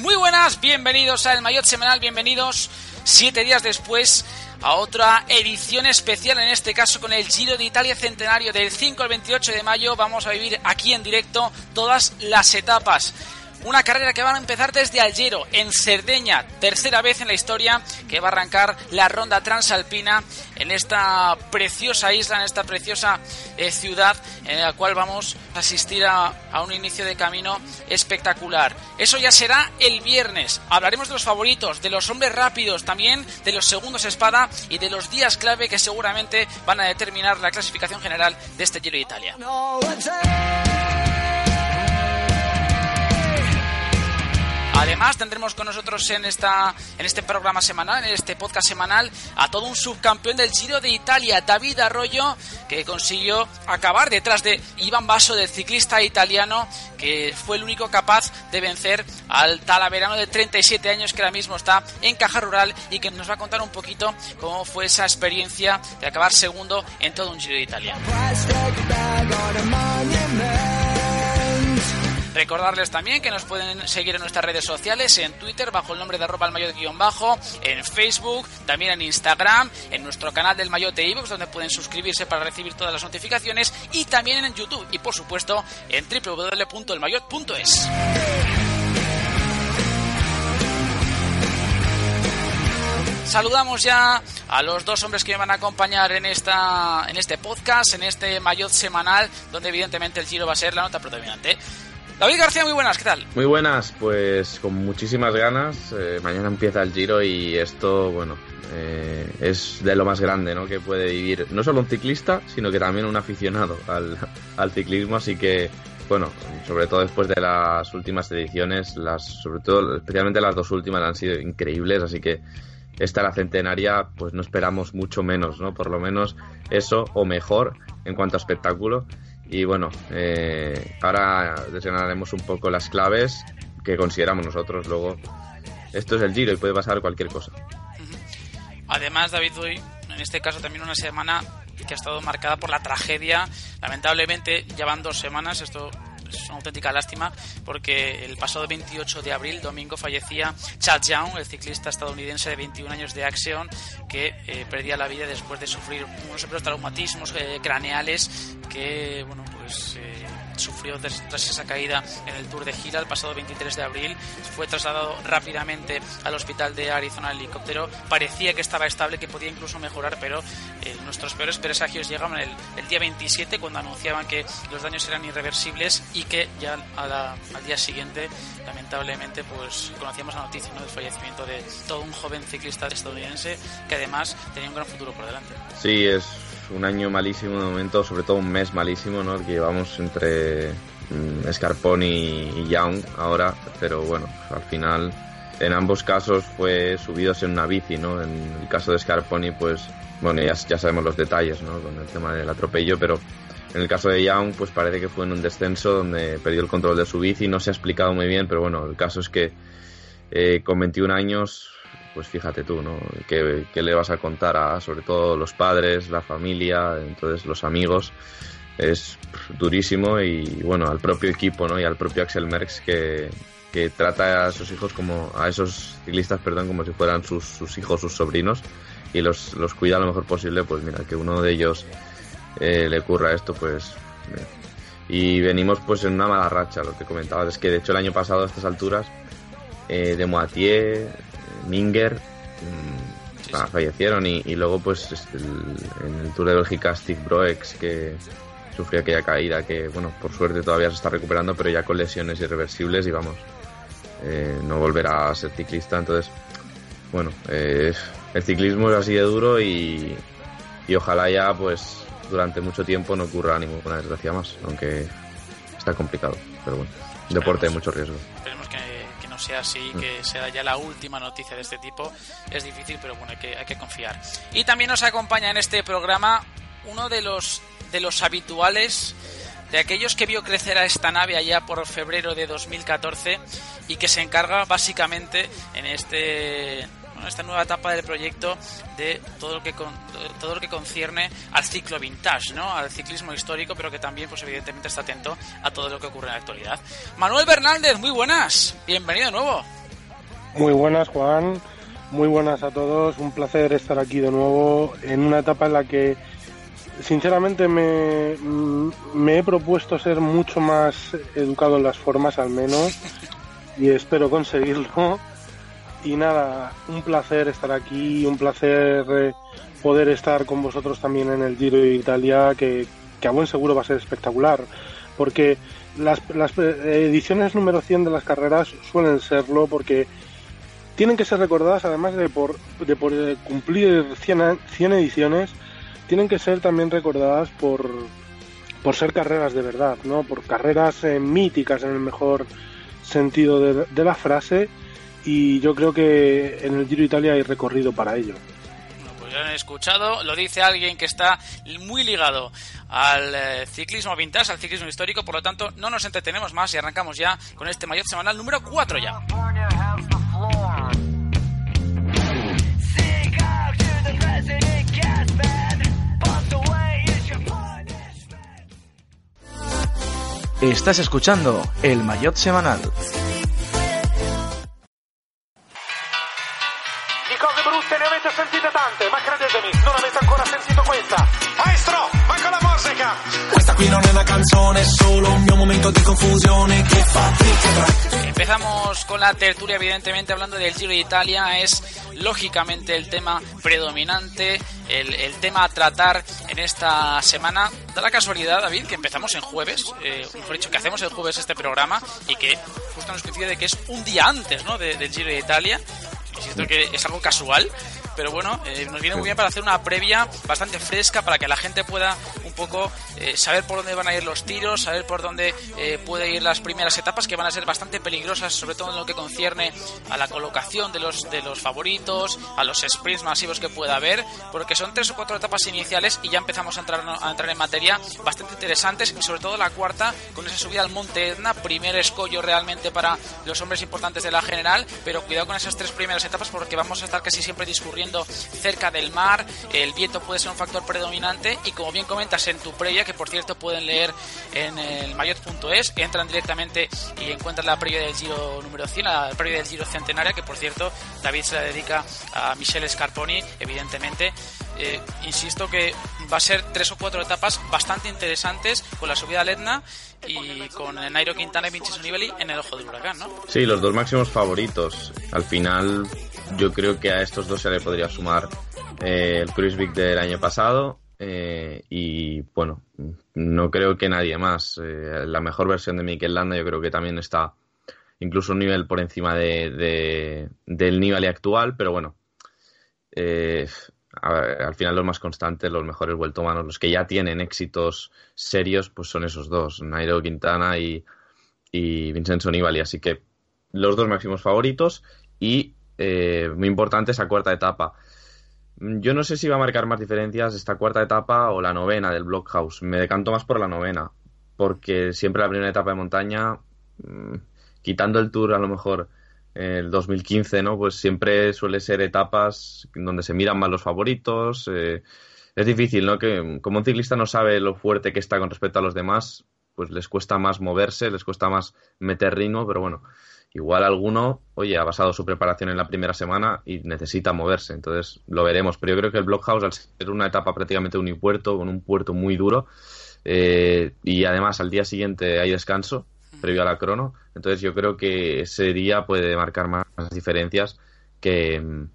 Muy buenas, bienvenidos al Mayotte Semanal, bienvenidos siete días después a otra edición especial, en este caso con el Giro de Italia Centenario del 5 al 28 de mayo. Vamos a vivir aquí en directo todas las etapas. Una carrera que va a empezar desde Algero, en Cerdeña, tercera vez en la historia que va a arrancar la ronda transalpina en esta preciosa isla, en esta preciosa eh, ciudad, en la cual vamos a asistir a, un inicio de camino espectacular. Eso ya será el viernes. Hablaremos de los favoritos, de los hombres rápidos, también de los segundos espada y de los días clave que seguramente van a determinar la clasificación general de este Giro de Italia. Además, tendremos con nosotros en, esta, en este programa semanal, en este podcast semanal, a todo un subcampeón del Giro de Italia, David Arroyo, que consiguió acabar detrás de Iván Basso, del ciclista italiano, que fue el único capaz de vencer al talaverano de 37 años que ahora mismo está en Caja Rural y que nos va a contar un poquito cómo fue esa experiencia de acabar segundo en todo un Giro de Italia. Recordarles también que nos pueden seguir en nuestras redes sociales, en Twitter bajo el nombre de arroba el mayor guion bajo, en Facebook, también en Instagram, en nuestro canal del Mayotte iVoox, donde pueden suscribirse para recibir todas las notificaciones, y también en YouTube, y por supuesto en www.elmayot.es. Saludamos ya a los dos hombres que me van a acompañar en esta en este podcast, en este Mayotte semanal, donde evidentemente el giro va a ser la nota predominante. David García, muy buenas, ¿qué tal? Muy buenas, pues con muchísimas ganas. Eh, mañana empieza el Giro y esto, bueno, eh, es de lo más grande ¿no? que puede vivir no solo un ciclista, sino que también un aficionado al, al ciclismo. Así que, bueno, sobre todo después de las últimas ediciones, las, sobre todo, especialmente las dos últimas han sido increíbles. Así que esta la centenaria, pues no esperamos mucho menos, ¿no? Por lo menos eso o mejor en cuanto a espectáculo. Y bueno, eh, ahora desgranaremos un poco las claves que consideramos nosotros. Luego, esto es el giro y puede pasar cualquier cosa. Además, David, hoy, en este caso, también una semana que ha estado marcada por la tragedia. Lamentablemente, ya van dos semanas, esto es una auténtica lástima porque el pasado 28 de abril, domingo, fallecía Chad Young, el ciclista estadounidense de 21 años de acción que eh, perdía la vida después de sufrir unos traumatismos eh, craneales que, bueno, pues eh, sufrió tras, esa caída en el Tour de Gira el pasado 23 de abril. Fue trasladado rápidamente al hospital de Arizona en helicóptero. Parecía que estaba estable, que podía incluso mejorar, pero eh, nuestros peores presagios llegaban el, el, día 27 cuando anunciaban que los daños eran irreversibles y que ya a la, al día siguiente, lamentablemente, pues conocíamos la noticia ¿no? del fallecimiento de todo un joven ciclista estadounidense que además tenía un gran futuro por delante. Sí, es un año malísimo de momento, sobre todo un mes malísimo, ¿no? Que llevamos entre mm, Scarponi y Young ahora, pero bueno, al final en ambos casos fue subidos en una bici, ¿no? En el caso de Scarponi, pues, bueno, ya, ya sabemos los detalles, ¿no? Con el tema del atropello, pero en el caso de Young, pues parece que fue en un descenso donde perdió el control de su bici, no se ha explicado muy bien, pero bueno, el caso es que eh, con 21 años pues fíjate tú, ¿no? ¿Qué, ¿Qué, le vas a contar a, sobre todo, los padres, la familia, entonces los amigos? Es durísimo y, bueno, al propio equipo, ¿no? Y al propio Axel Merckx que, que trata a sus hijos como, a esos ciclistas, perdón, como si fueran sus, sus hijos, sus sobrinos y los, los cuida lo mejor posible, pues mira, que uno de ellos eh, le ocurra esto, pues... Mira. Y venimos pues en una mala racha, lo que comentabas, es que de hecho el año pasado a estas alturas eh, de Minger mmm, sí, sí. fallecieron y, y, luego pues el, en el Tour de Bélgica Steve Broex que sufrió aquella caída que bueno por suerte todavía se está recuperando pero ya con lesiones irreversibles y vamos eh, no volverá a ser ciclista. Entonces bueno eh, el ciclismo es así de duro y, y ojalá ya pues durante mucho tiempo no ocurra ninguna desgracia más aunque está complicado pero bueno deporte de mucho riesgo. Esperemos que sea así, que sea ya la última noticia de este tipo. Es difícil, pero bueno, hay que, hay que confiar. Y también nos acompaña en este programa uno de los, de los habituales, de aquellos que vio crecer a esta nave allá por febrero de 2014 y que se encarga básicamente en este esta nueva etapa del proyecto de todo lo que todo lo que concierne al ciclo vintage, ¿no? Al ciclismo histórico, pero que también, pues evidentemente está atento a todo lo que ocurre en la actualidad. Manuel Bernández, muy buenas, bienvenido de nuevo. Muy buenas, Juan. Muy buenas a todos. Un placer estar aquí de nuevo en una etapa en la que sinceramente me, me he propuesto ser mucho más educado en las formas al menos y espero conseguirlo. Y nada, un placer estar aquí, un placer eh, poder estar con vosotros también en el Giro de Italia, que, a buen seguro va a ser espectacular, porque las, las ediciones número 100 de las carreras suelen serlo porque tienen que ser recordadas, además de por, de por cumplir 100, 100 ediciones, tienen que ser también recordadas por, por ser carreras de verdad, ¿no? Por carreras eh, míticas en el mejor sentido de, la frase y yo creo que en el Giro Italia hay recorrido para ello. pues ya han escuchado, lo dice alguien que está muy ligado al eh, ciclismo vintage, al ciclismo histórico, por lo tanto no nos entretenemos más y arrancamos ya con este mayor semanal número 4 ya. Estás escuchando el Mayotte Semanal. Brutte ne avete sentite tante, ma credetemi, non avete ancora sentito questa. Maestro, manca la musica! Questa qui non è una canzone, è solo un mio momento di confusione che fa Empezamos con la tertulia, evidentemente hablando del Giro de Italia, es lógicamente el tema predominante, el, tema a tratar en esta semana. Da la casualidad, David, que empezamos en jueves, eh, mejor dicho, que hacemos el jueves este programa y que justo nos coincide de que es un día antes ¿no? del Giro de Italia. Insisto que es algo casual, pero bueno, eh, nos viene muy bien para hacer una previa bastante fresca para que la gente pueda un poco eh, saber por dónde van a ir los tiros, saber por dónde eh, puede ir las primeras etapas que van a ser bastante peligrosas, sobre todo en lo que concierne a la colocación de los de los favoritos, a los sprints masivos que pueda haber, porque son tres o cuatro etapas iniciales y ya empezamos a entrar a entrar en materia bastante interesantes, y sobre todo la cuarta con esa subida al Monte Etna, primer escollo realmente para los hombres importantes de la general, pero cuidado con esas tres primeras etapas porque vamos a estar casi siempre discurriendo cerca del mar, el viento puede ser un factor predominante y como bien comentas en tu previa, que por cierto pueden leer en el mayotte.es, entran directamente y encuentran la previa del Giro número 100, la previa del Giro Centenaria, que por cierto David se la dedica a Michelle Scarponi, evidentemente. Eh, insisto que va a ser tres o cuatro etapas bastante interesantes con la subida al Etna y con Nairo Quintana y Vincenzo Nibali en el ojo del huracán, ¿no? Sí, los dos máximos favoritos. Al final yo creo que a estos dos se le podría sumar eh, el Cruisevik del año pasado eh, y bueno, no creo que nadie más. Eh, la mejor versión de Mikel Landa yo creo que también está incluso un nivel por encima de, del nivel actual, pero bueno, al final los más constantes, los mejores vueltomanos, los que ya tienen éxitos serios, pues son esos dos, Nairo Quintana y, y Vincenzo Nibali, así que los dos máximos favoritos y eh, muy importante esa cuarta etapa. Yo no sé si va a marcar más diferencias esta cuarta etapa o la novena del Blockhouse. Me decanto más por la novena, porque siempre la primera etapa de montaña, mm, quitando el Tour a lo mejor el 2015, ¿no? Pues siempre suele ser etapas donde se miran más los favoritos. Eh, es difícil, ¿no? Que como un ciclista no sabe lo fuerte que está con respecto a los demás, pues les cuesta más moverse, les cuesta más meter ritmo, pero bueno, Igual alguno, oye, ha basado su preparación en la primera semana y necesita moverse, entonces lo veremos. Pero yo creo que el Blockhouse, al ser una etapa prácticamente unipuerto, con un puerto muy duro, eh, y además al día siguiente hay descanso previo a la crono, entonces yo creo que ese día puede marcar más diferencias que,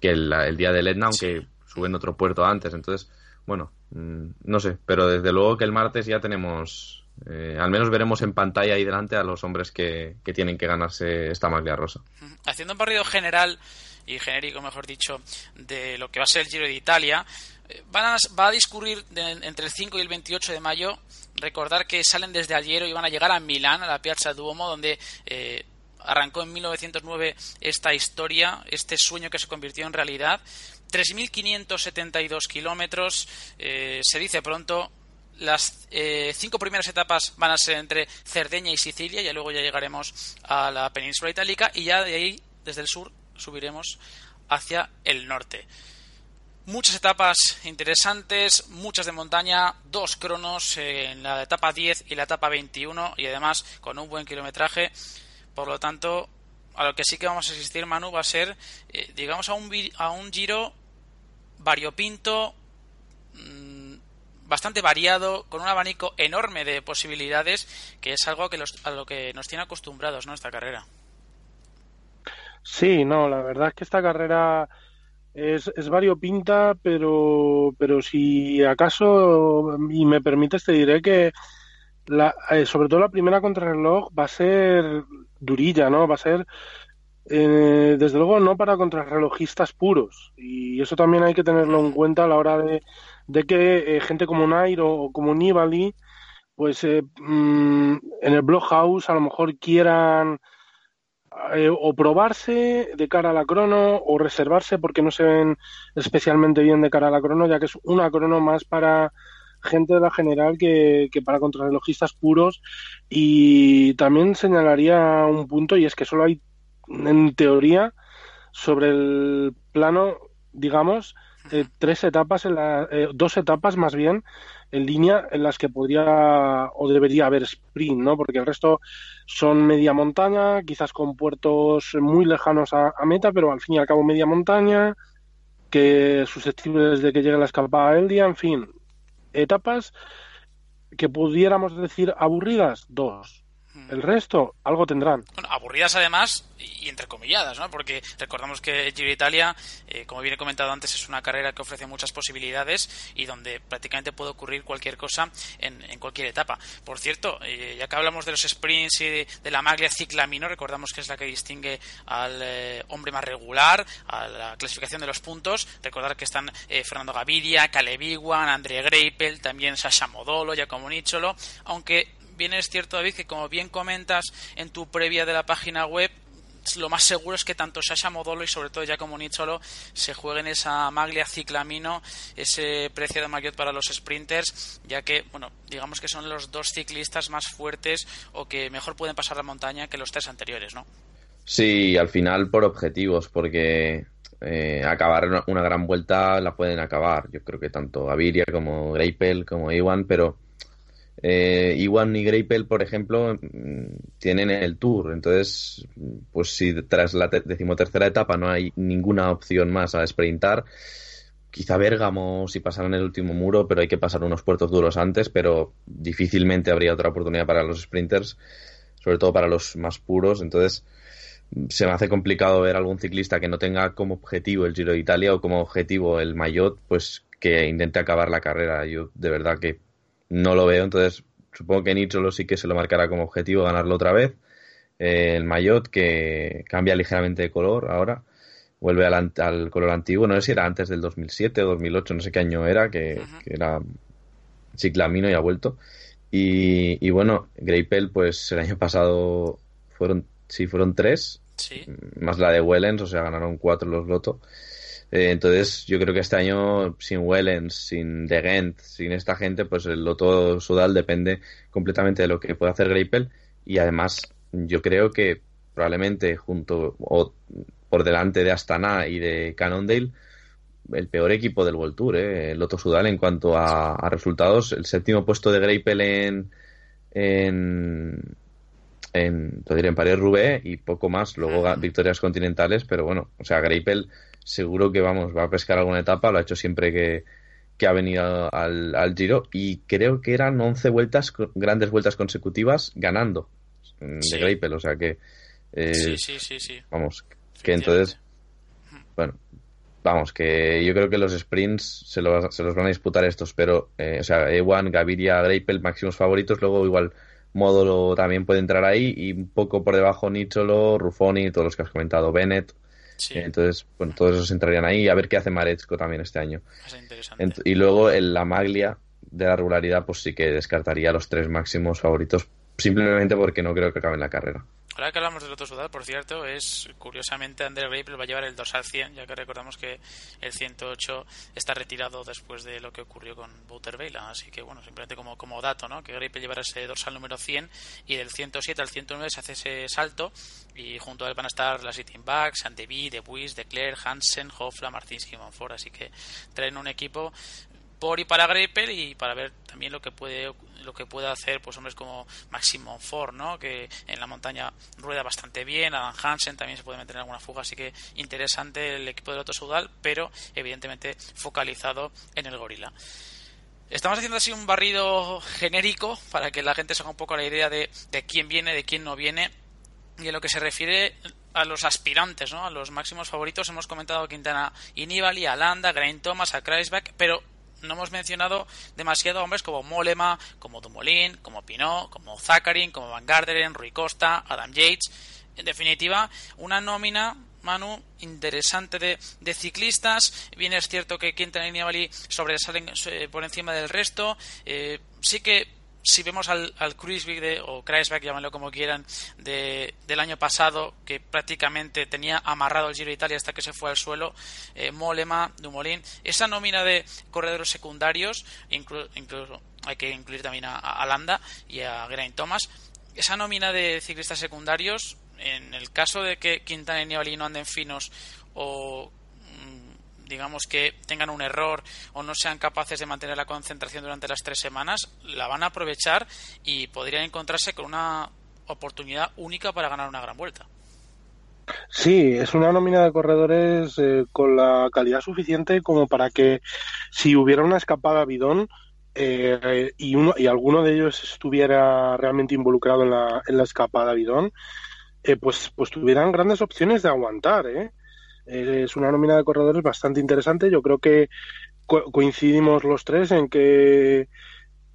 que el, día del Etna, aunque suben otro puerto antes. Entonces, bueno, no sé, pero desde luego que el martes ya tenemos eh, al menos veremos en pantalla ahí delante a los hombres que, tienen que ganarse esta maglia rosa. Haciendo un barrido general y genérico, mejor dicho, de lo que va a ser el Giro de Italia, eh, van va a discurrir entre el 5 y el 28 de mayo. Recordar que salen desde Algero y van a llegar a Milán, a la Piazza Duomo, donde eh, arrancó en 1909 esta historia, este sueño que se convirtió en realidad. 3.572 kilómetros, se dice pronto, las eh, cinco primeras etapas van a ser entre Cerdeña y Sicilia, y luego ya llegaremos a la península itálica, y ya de ahí, desde el sur, subiremos hacia el norte. Muchas etapas interesantes, muchas de montaña, dos cronos en la etapa 10 y la etapa 21 y además con un buen kilometraje. Por lo tanto, a lo que sí que vamos a asistir, Manu, va a ser, eh, digamos, a un, a un giro variopinto, mm, bastante variado, con un abanico enorme de posibilidades, que es algo que a lo que nos tiene acostumbrados, ¿no? Esta carrera. Sí, no, la verdad es que esta carrera es, es variopinta, pero, pero si acaso, y me permites, te diré que la, eh, sobre todo la primera contrarreloj va a ser durilla, ¿no? Va a ser, eh, desde luego, no para contrarrelojistas puros. Y eso también hay que tenerlo en cuenta a la hora de, de que eh, gente como Nairo o como Nibali, pues mm, en el Bloghouse a lo mejor quieran eh, o probarse de cara a la crono o reservarse porque no se ven especialmente bien de cara a la crono, ya que es una crono más para gente de la general que, que para contrarrelojistas puros. Y también señalaría un punto y es que solo hay, en teoría, sobre el plano, digamos, eh, tres etapas, en la, eh, dos etapas más bien, en línea en las que podría o debería haber sprint, ¿no? Porque el resto son media montaña, quizás con puertos muy lejanos a, meta, pero al fin y al cabo media montaña, que susceptibles de que llegue la escapada del día, en fin, etapas que pudiéramos decir aburridas, dos. El resto, algo tendrán. Bueno, aburridas además y entrecomilladas, ¿no? Porque recordamos que Giro Italia, eh, como bien he comentado antes, es una carrera que ofrece muchas posibilidades y donde prácticamente puede ocurrir cualquier cosa en, cualquier etapa. Por cierto, eh, ya que hablamos de los sprints y de, la maglia ciclamino, recordamos que es la que distingue al eh, hombre más regular, a la clasificación de los puntos. Recordar que están Fernando Gaviria, Caleb Iwan, André Greipel, también Sasha Modolo, Giacomo Nicolo, aunque bien es cierto, David, que como bien comentas en tu previa de la página web, lo más seguro es que tanto Sasha Modolo y sobre todo Giacomo Nizzolo se jueguen esa maglia ciclamino, ese precio de maillot para los sprinters, ya que, bueno, digamos que son los dos ciclistas más fuertes o que mejor pueden pasar la montaña que los tres anteriores, ¿no? Sí, al final por objetivos, porque eh, acabar una gran vuelta la pueden acabar. Yo creo que tanto Gaviria como Greipel como Iwan, pero eh, Iwan y Greipel, por ejemplo, mm, tienen el Tour. Entonces, pues si tras la decimotercera etapa no hay ninguna opción más a sprintar, quizá Bérgamo si pasaran el último muro, pero hay que pasar unos puertos duros antes, pero difícilmente habría otra oportunidad para los sprinters, sobre todo para los más puros. Entonces, se me hace complicado ver algún ciclista que no tenga como objetivo el Giro de Italia o como objetivo el Maillot, pues que intente acabar la carrera. Yo de verdad que no lo veo, entonces supongo que Nicholo sí que se lo marcará como objetivo ganarlo otra vez. Eh, el Mayotte que cambia ligeramente de color ahora, vuelve al, color antiguo, no sé si era antes del 2007 o 2008, no sé qué año era, que, era ciclamino y ha vuelto. Y, y bueno, Greipel, pues el año pasado fueron, sí, fueron tres, más la de Wellens, o sea, ganaron cuatro los Loto. Eh, entonces, yo creo que este año, sin Wellens, sin De Gent, sin esta gente, pues el Loto Sudal depende completamente de lo que pueda hacer Greipel. Y además, yo creo que probablemente junto o por delante de Astana y de Cannondale, el peor equipo del World Tour, ¿eh? el Loto Sudal en cuanto a, resultados. El séptimo puesto de Greipel en, en, en, en París Roubaix y poco más. Luego victorias continentales, pero bueno, o sea, Greipel seguro que vamos, va a pescar alguna etapa, lo ha hecho siempre que, ha venido al, Giro y creo que eran 11 vueltas, grandes vueltas consecutivas ganando de Greipel, o sea que... Eh, sí, sí, sí, sí. Vamos, que entonces... Bueno, vamos, que yo creo que los sprints se, se los van a disputar estos, pero, eh, o sea, Ewan, Gaviria, Greipel, máximos favoritos, luego igual Módulo también puede entrar ahí y un poco por debajo Nicholo, Ruffoni, todos los que has comentado, Bennett, entonces, bueno, todos esos entrarían ahí a ver qué hace Marezco también este año. y luego en la maglia de la regularidad, pues sí que descartaría los tres máximos favoritos, simplemente porque no creo que acaben la carrera. Ahora que hablamos del otro Sudal, por cierto, es curiosamente André Greipel va a llevar el dorsal 100, ya que recordamos que el 108 está retirado después de lo que ocurrió con Wouter Vela. Así que, bueno, simplemente como, como dato, ¿no? Que Greipel llevará ese dorsal número 100 y del 107 al 109 se hace ese salto y junto a él van a estar las Sitting Backs, Andevi, De Buis, De Klerk, Hansen, Hofla, Martinsky y Monfort. Así que traen un equipo por y para Greipel y para ver también lo que puede lo que puede hacer pues hombres como Maximum Ford ¿no? que en la montaña rueda bastante bien Adam Hansen también se puede meter en alguna fuga así que interesante el equipo del Otto Sudal pero evidentemente focalizado en el gorila Estamos haciendo así un barrido genérico para que la gente se haga un poco la idea de, de quién viene, de quién no viene. Y en lo que se refiere a los aspirantes, ¿no? a los máximos favoritos, hemos comentado a Quintana y Nibali, a Landa, Grain Thomas, a Kreisbeck, pero no hemos mencionado demasiado hombres como Molema, como Dumoulin, como Pinot, como Zakarin, como Van Garderen, Rui Costa, Adam Yates. En definitiva, una nómina Manu, interesante de, de, ciclistas. Bien es cierto que Quintana y Nibali sobresalen eh, por encima del resto. Eh, sí que si vemos al, al de, o Kreisberg, llámenlo como quieran, de, del año pasado, que prácticamente tenía amarrado el Giro de Italia hasta que se fue al suelo, eh, Molema, Dumoulin, esa nómina de corredores secundarios, incluso hay que incluir también a, a Landa y a Geraint Thomas, esa nómina de ciclistas secundarios, en el caso de que Quintana y Nibali no anden finos o digamos que tengan un error o no sean capaces de mantener la concentración durante las tres semanas, la van a aprovechar y podrían encontrarse con una oportunidad única para ganar una gran vuelta. Sí, es una nómina de corredores eh, con la calidad suficiente como para que si hubiera una escapada bidón eh, y, uno, y alguno de ellos estuviera realmente involucrado en la, en la escapada bidón, eh, pues, pues tuvieran grandes opciones de aguantar. ¿eh? Es una nómina de corredores bastante interesante. Yo creo que coincidimos los tres en que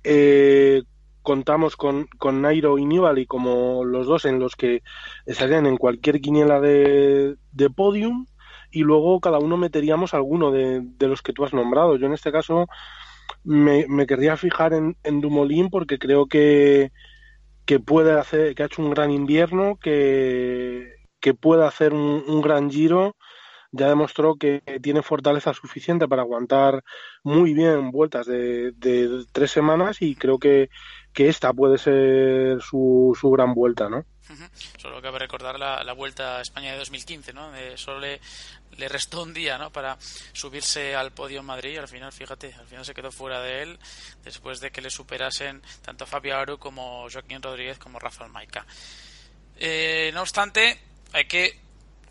eh, contamos con, con Nairo y Nibali como los dos en los que estarían en cualquier quiniela de, de podium y luego cada uno meteríamos alguno de, de, los que tú has nombrado. Yo en este caso me, me querría fijar en, en Dumoulin porque creo que, que puede hacer, que ha hecho un gran invierno, que, que puede hacer un gran giro ya demostró que tiene fortaleza suficiente para aguantar muy bien vueltas de, tres semanas y creo que, que esta puede ser su, su gran vuelta, ¿no? Solo cabe recordar la, la, Vuelta a España de 2015, ¿no? solo le, le, restó un día, ¿no? Para subirse al podio en Madrid y al final, fíjate, al final se quedó fuera de él después de que le superasen tanto Fabio Aru como Joaquín Rodríguez como Rafael Maica. Eh, no obstante, hay que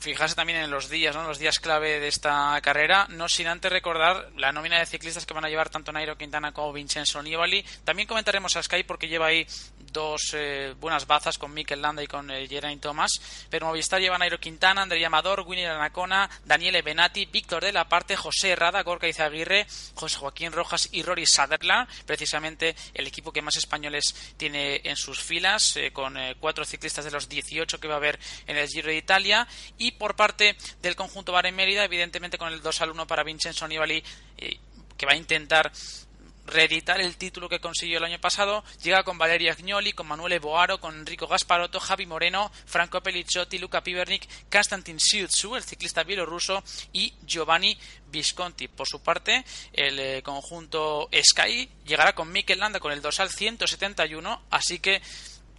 fijarse también en los días, ¿no? los días clave de esta carrera, no sin antes recordar la nómina de ciclistas que van a llevar tanto Nairo Quintana como Vincenzo Nibali. También comentaremos a Sky porque lleva ahí dos eh, buenas bazas con Mikel Landa y con eh, Geraint Thomas. Pero Movistar lleva Nairo Quintana, Andrea Amador, Winnie Anacona, Daniele Benati, Víctor de la Parte, José Herrada, Gorka Izaguirre, José Joaquín Rojas y Rory Sutherland. Precisamente el equipo que más españoles tiene en sus filas, eh, con eh, cuatro ciclistas de los 18 que va a haber en el Giro de Italia. Y por parte del conjunto Bahrein Mérida, evidentemente con el 2 al 1 para Vincenzo Nibali, que va a intentar reeditar el título que consiguió el año pasado. Llega con Valeria Agnoli, con Manuel Boaro, con Enrico Gasparotto, Javi Moreno, Franco Pelliciotti, Luca Pivernik, Konstantin Siutsu, el ciclista bielorruso, y Giovanni Visconti. Por su parte, el eh, conjunto Sky llegará con Mikel Landa con el dorsal 171, así que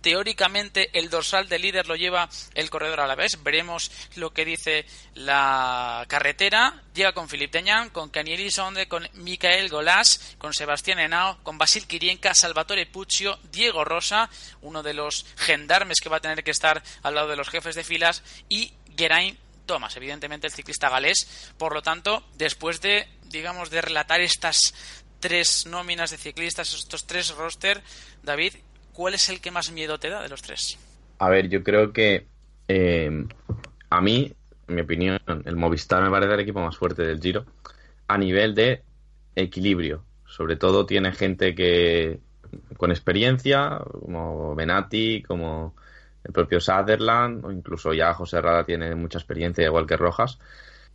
Teóricamente el dorsal de líder lo lleva el corredor a la vez. Veremos lo que dice la carretera. Llega con Philippe Deñan, con Canieli Sonde, con Micael Golás, con Sebastián Henao, con Basil Kirienka, Salvatore Puccio, Diego Rosa, uno de los gendarmes que va a tener que estar al lado de los jefes de filas, y Geraint Thomas, evidentemente el ciclista galés. Por lo tanto, después de, digamos, de relatar estas tres nóminas de ciclistas, estos tres roster, David, ¿cuál es el que más miedo te da de los tres? A ver, yo creo que eh, a mí, en mi opinión, el Movistar me parece el equipo más fuerte del Giro a nivel de equilibrio. Sobre todo tiene gente que con experiencia, como Benati, como el propio Sutherland, o incluso ya José Rada tiene mucha experiencia, igual que Rojas.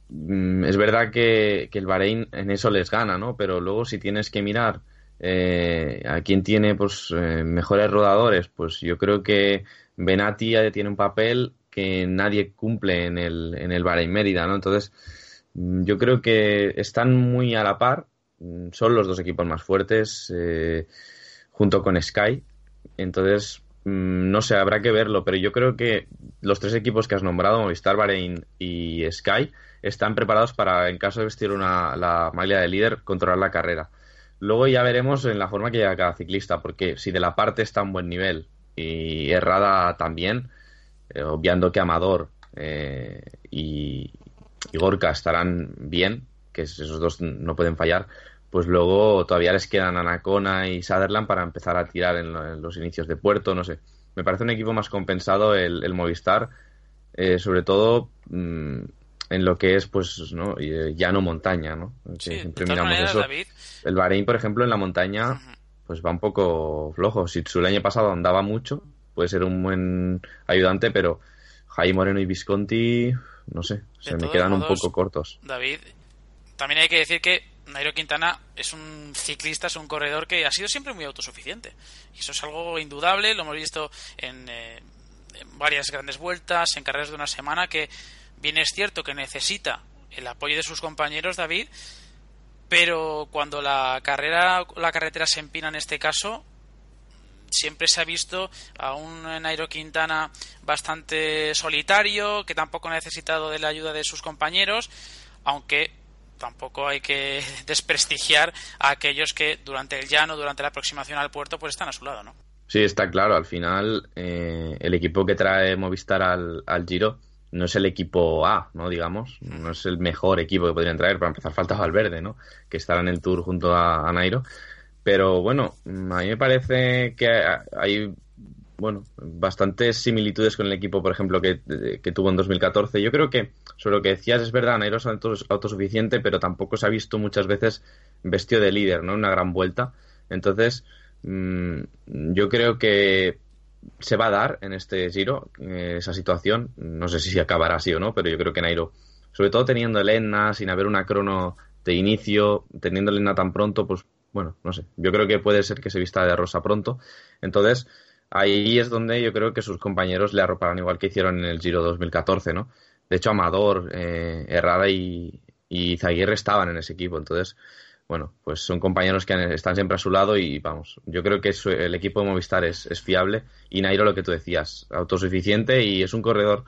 Mm, es verdad que, el Bahrein en eso les gana, ¿no? Pero luego si tienes que mirar eh, a quien tiene pues eh, mejores rodadores, pues yo creo que Benati tiene un papel que nadie cumple en el, en el Bahrein Mérida, ¿no? Entonces, mm, yo creo que están muy a la par, mm, son los dos equipos más fuertes, eh, junto con Sky. Entonces, mm, no sé, habrá que verlo, pero yo creo que los tres equipos que has nombrado, Movistar, Bahrein y Sky, están preparados para, en caso de vestir una, la maglia de líder, controlar la carrera. Luego ya veremos en la forma que llega cada ciclista, porque si de la parte está un buen nivel y Errada también, eh, obviando que Amador eh, y, Gorka estarán bien, que esos dos no pueden fallar, pues luego todavía les quedan Anacona y Sutherland para empezar a tirar en, los inicios de puerto, no sé. Me parece un equipo más compensado el, Movistar, eh, sobre todo mm, en lo que es, pues, ¿no? llano montaña, ¿no? siempre miramos eso. El Bahrein, por ejemplo, en la montaña, pues va un poco flojo. Si su el año pasado andaba mucho, puede ser un buen ayudante, pero Jaime Moreno y Visconti, no sé, se me quedan un poco cortos. David, también hay que decir que Nairo Quintana es un ciclista, es un corredor que ha sido siempre muy autosuficiente. Y eso es algo indudable, lo hemos visto en, eh, en varias grandes vueltas, en carreras de una semana, que bien es cierto que necesita el apoyo de sus compañeros, David, pero cuando la carrera, la carretera se empina en este caso, siempre se ha visto a un Nairo Quintana bastante solitario, que tampoco ha necesitado de la ayuda de sus compañeros, aunque tampoco hay que desprestigiar a aquellos que durante el llano, durante la aproximación al puerto, pues están a su lado, ¿no? Sí, está claro. Al final, eh, el equipo que trae Movistar al, al Giro no es el equipo A, ¿no? Digamos, no es el mejor equipo que podrían traer. Para empezar, falta Valverde, ¿no? Que estará en el Tour junto a, a Nairo. Pero bueno, a mí me parece que hay bueno, bastantes similitudes con el equipo, por ejemplo, que, tuvo en 2014. Yo creo que, sobre lo que decías, es verdad, Nairo es autosuficiente, pero tampoco se ha visto muchas veces vestido de líder, ¿no? Una gran vuelta. Entonces, mm, yo creo que se va a dar en este giro eh, esa situación. No sé si acabará así o no, pero yo creo que Nairo, sobre todo teniendo el ENA, sin haber una crono de inicio, teniendo el ENA tan pronto, pues bueno, no sé, yo creo que puede ser que se vista de rosa pronto. Entonces, ahí es donde yo creo que sus compañeros le arroparán igual que hicieron en el Giro 2014, ¿no? De hecho, Amador, eh, Herrada y, y estaban en ese equipo. Entonces, bueno, pues son compañeros que están siempre a su lado y vamos, yo creo que el equipo de Movistar es, fiable y Nairo lo que tú decías, autosuficiente y es un corredor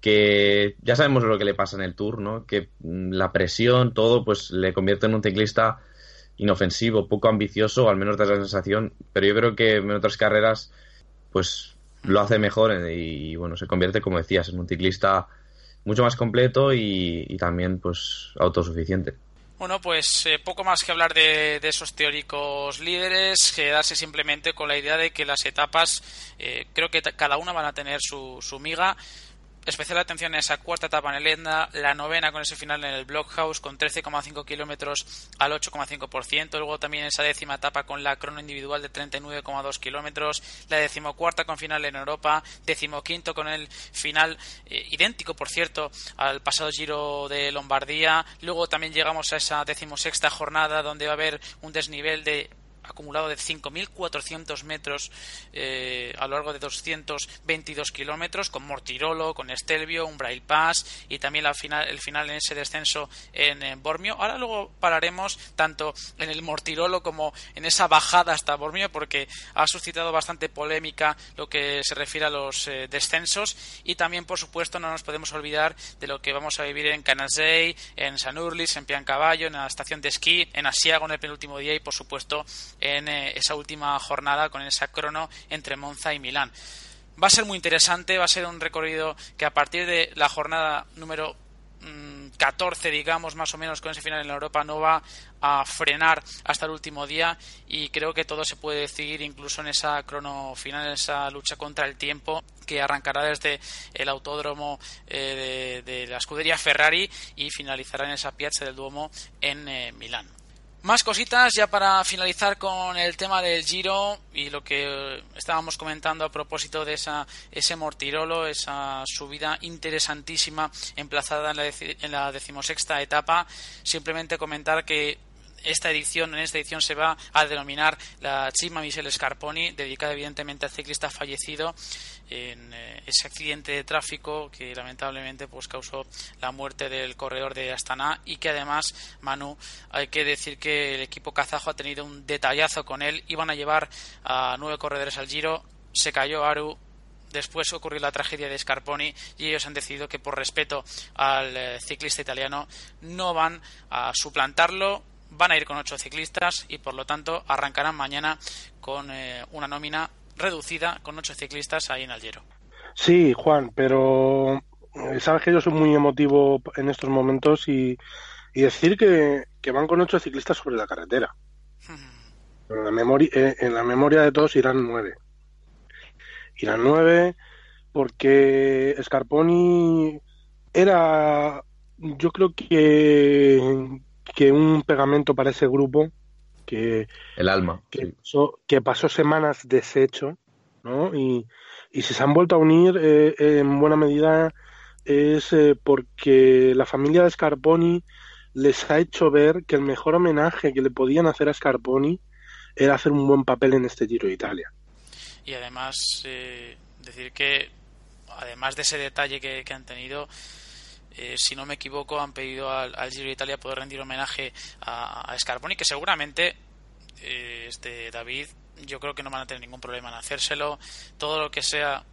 que ya sabemos lo que le pasa en el Tour, ¿no? Que mm, la presión, todo, pues le convierte en un ciclista inofensivo, poco ambicioso, al menos da la sensación, pero yo creo que en otras carreras pues lo hace mejor y, bueno, se convierte, como decías, en un ciclista mucho más completo y, también pues autosuficiente. Bueno, pues eh, poco más que hablar de, esos teóricos líderes, quedarse simplemente con la idea de que las etapas, eh, creo que cada una van a tener su, su miga especial atención a esa cuarta etapa en el Etna, la novena con ese final en el Blockhouse con 13,5 kilómetros al 8,5%, luego también esa décima etapa con la crono individual de 39,2 kilómetros, la decimocuarta con final en Europa, decimoquinto con el final eh, idéntico, por cierto, al pasado Giro de Lombardía, luego también llegamos a esa decimosexta jornada donde va a haber un desnivel de acumulado de 5.400 metros eh, a lo largo de 222 kilómetros, con Mortirolo, con Estelvio, un Braille Pass y también la final, el final en ese descenso en, Bormio. Ahora luego pararemos tanto en el Mortirolo como en esa bajada hasta Bormio porque ha suscitado bastante polémica lo que se refiere a los eh, descensos y también, por supuesto, no nos podemos olvidar de lo que vamos a vivir en Canasei, en San Urlis, en Piancaballo, en la estación de esquí, en Asiago en el penúltimo día y, por supuesto, en eh, esa última jornada con esa crono entre Monza y Milán. Va a ser muy interesante, va a ser un recorrido que a partir de la jornada número 14, mm, digamos, más o menos con ese final en Europa, no va a frenar hasta el último día y creo que todo se puede decidir incluso en esa crono final, en esa lucha contra el tiempo que arrancará desde el autódromo eh, de, la escudería Ferrari y finalizará en esa Piazza del Duomo en eh, Milán. Más cositas ya para finalizar con el tema del Giro y lo que estábamos comentando a propósito de esa, ese Mortirolo, esa subida interesantísima emplazada en la, en la decimosexta etapa. Simplemente comentar que esta edición, en esta edición se va a denominar la Cima Michel Scarponi, dedicada evidentemente al ciclista fallecido en eh, ese accidente de tráfico que lamentablemente pues causó la muerte del corredor de Astana y que además Manu hay que decir que el equipo kazajo ha tenido un detallazo con él. Iban a llevar a nueve corredores al Giro. Se cayó Aru. Después ocurrió la tragedia de Scarponi y ellos han decidido que por respeto al eh, ciclista italiano no van a suplantarlo van a ir con ocho ciclistas y por lo tanto arrancarán mañana con eh, una nómina reducida con ocho ciclistas ahí en Algero. Sí, Juan, pero eh, sabes que yo soy muy emotivo en estos momentos y, decir que, van con ocho ciclistas sobre la carretera. En la, memoria, eh, en la memoria de todos irán nueve. Irán nueve porque Scarponi era, yo creo que, que un pegamento para ese grupo que el alma que, pasó, semanas deshecho ¿no? y, y si se han vuelto a unir eh, en buena medida es eh, porque la familia de Scarponi les ha hecho ver que el mejor homenaje que le podían hacer a Scarponi era hacer un buen papel en este Giro de Italia y además eh, decir que además de ese detalle que, han tenido eh, si no me equivoco, han pedido al, Giro de Italia poder rendir homenaje a, a Scarponi, que seguramente eh, este David, yo creo que no van a tener ningún problema en hacérselo. Todo lo que sea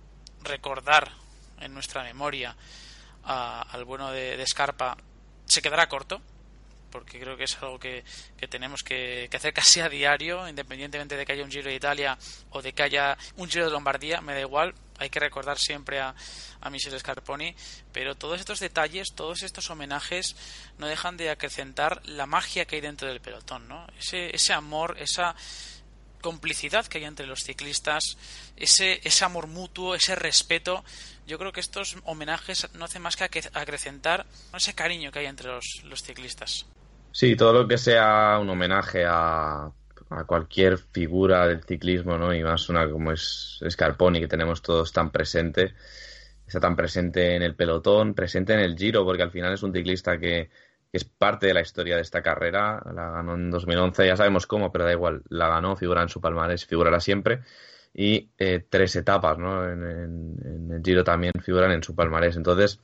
recordar en nuestra memoria al bueno de, de Scarpa se quedará corto, porque creo que es algo que, tenemos que, hacer casi a diario, independientemente de que haya un Giro de Italia o de que haya un Giro de Lombardía, me da igual, hay que recordar siempre a, a Michel Scarponi, pero todos estos detalles, todos estos homenajes no dejan de acrecentar la magia que hay dentro del pelotón, ¿no? Ese, ese amor, esa complicidad que hay entre los ciclistas, ese, ese amor mutuo, ese respeto. Yo creo que estos homenajes no hacen más que acrecentar ese cariño que hay entre los, los ciclistas. Sí, todo lo que sea un homenaje a, a cualquier figura del ciclismo, ¿no? Y más una como es Scarponi, que tenemos todos tan presente, está tan presente en el pelotón, presente en el Giro, porque al final es un ciclista que, es parte de la historia de esta carrera, la ganó en 2011, ya sabemos cómo, pero da igual, la ganó, figura en su palmarés, figurará siempre, y eh, tres etapas, ¿no? En, el Giro también figuran en su palmarés, entonces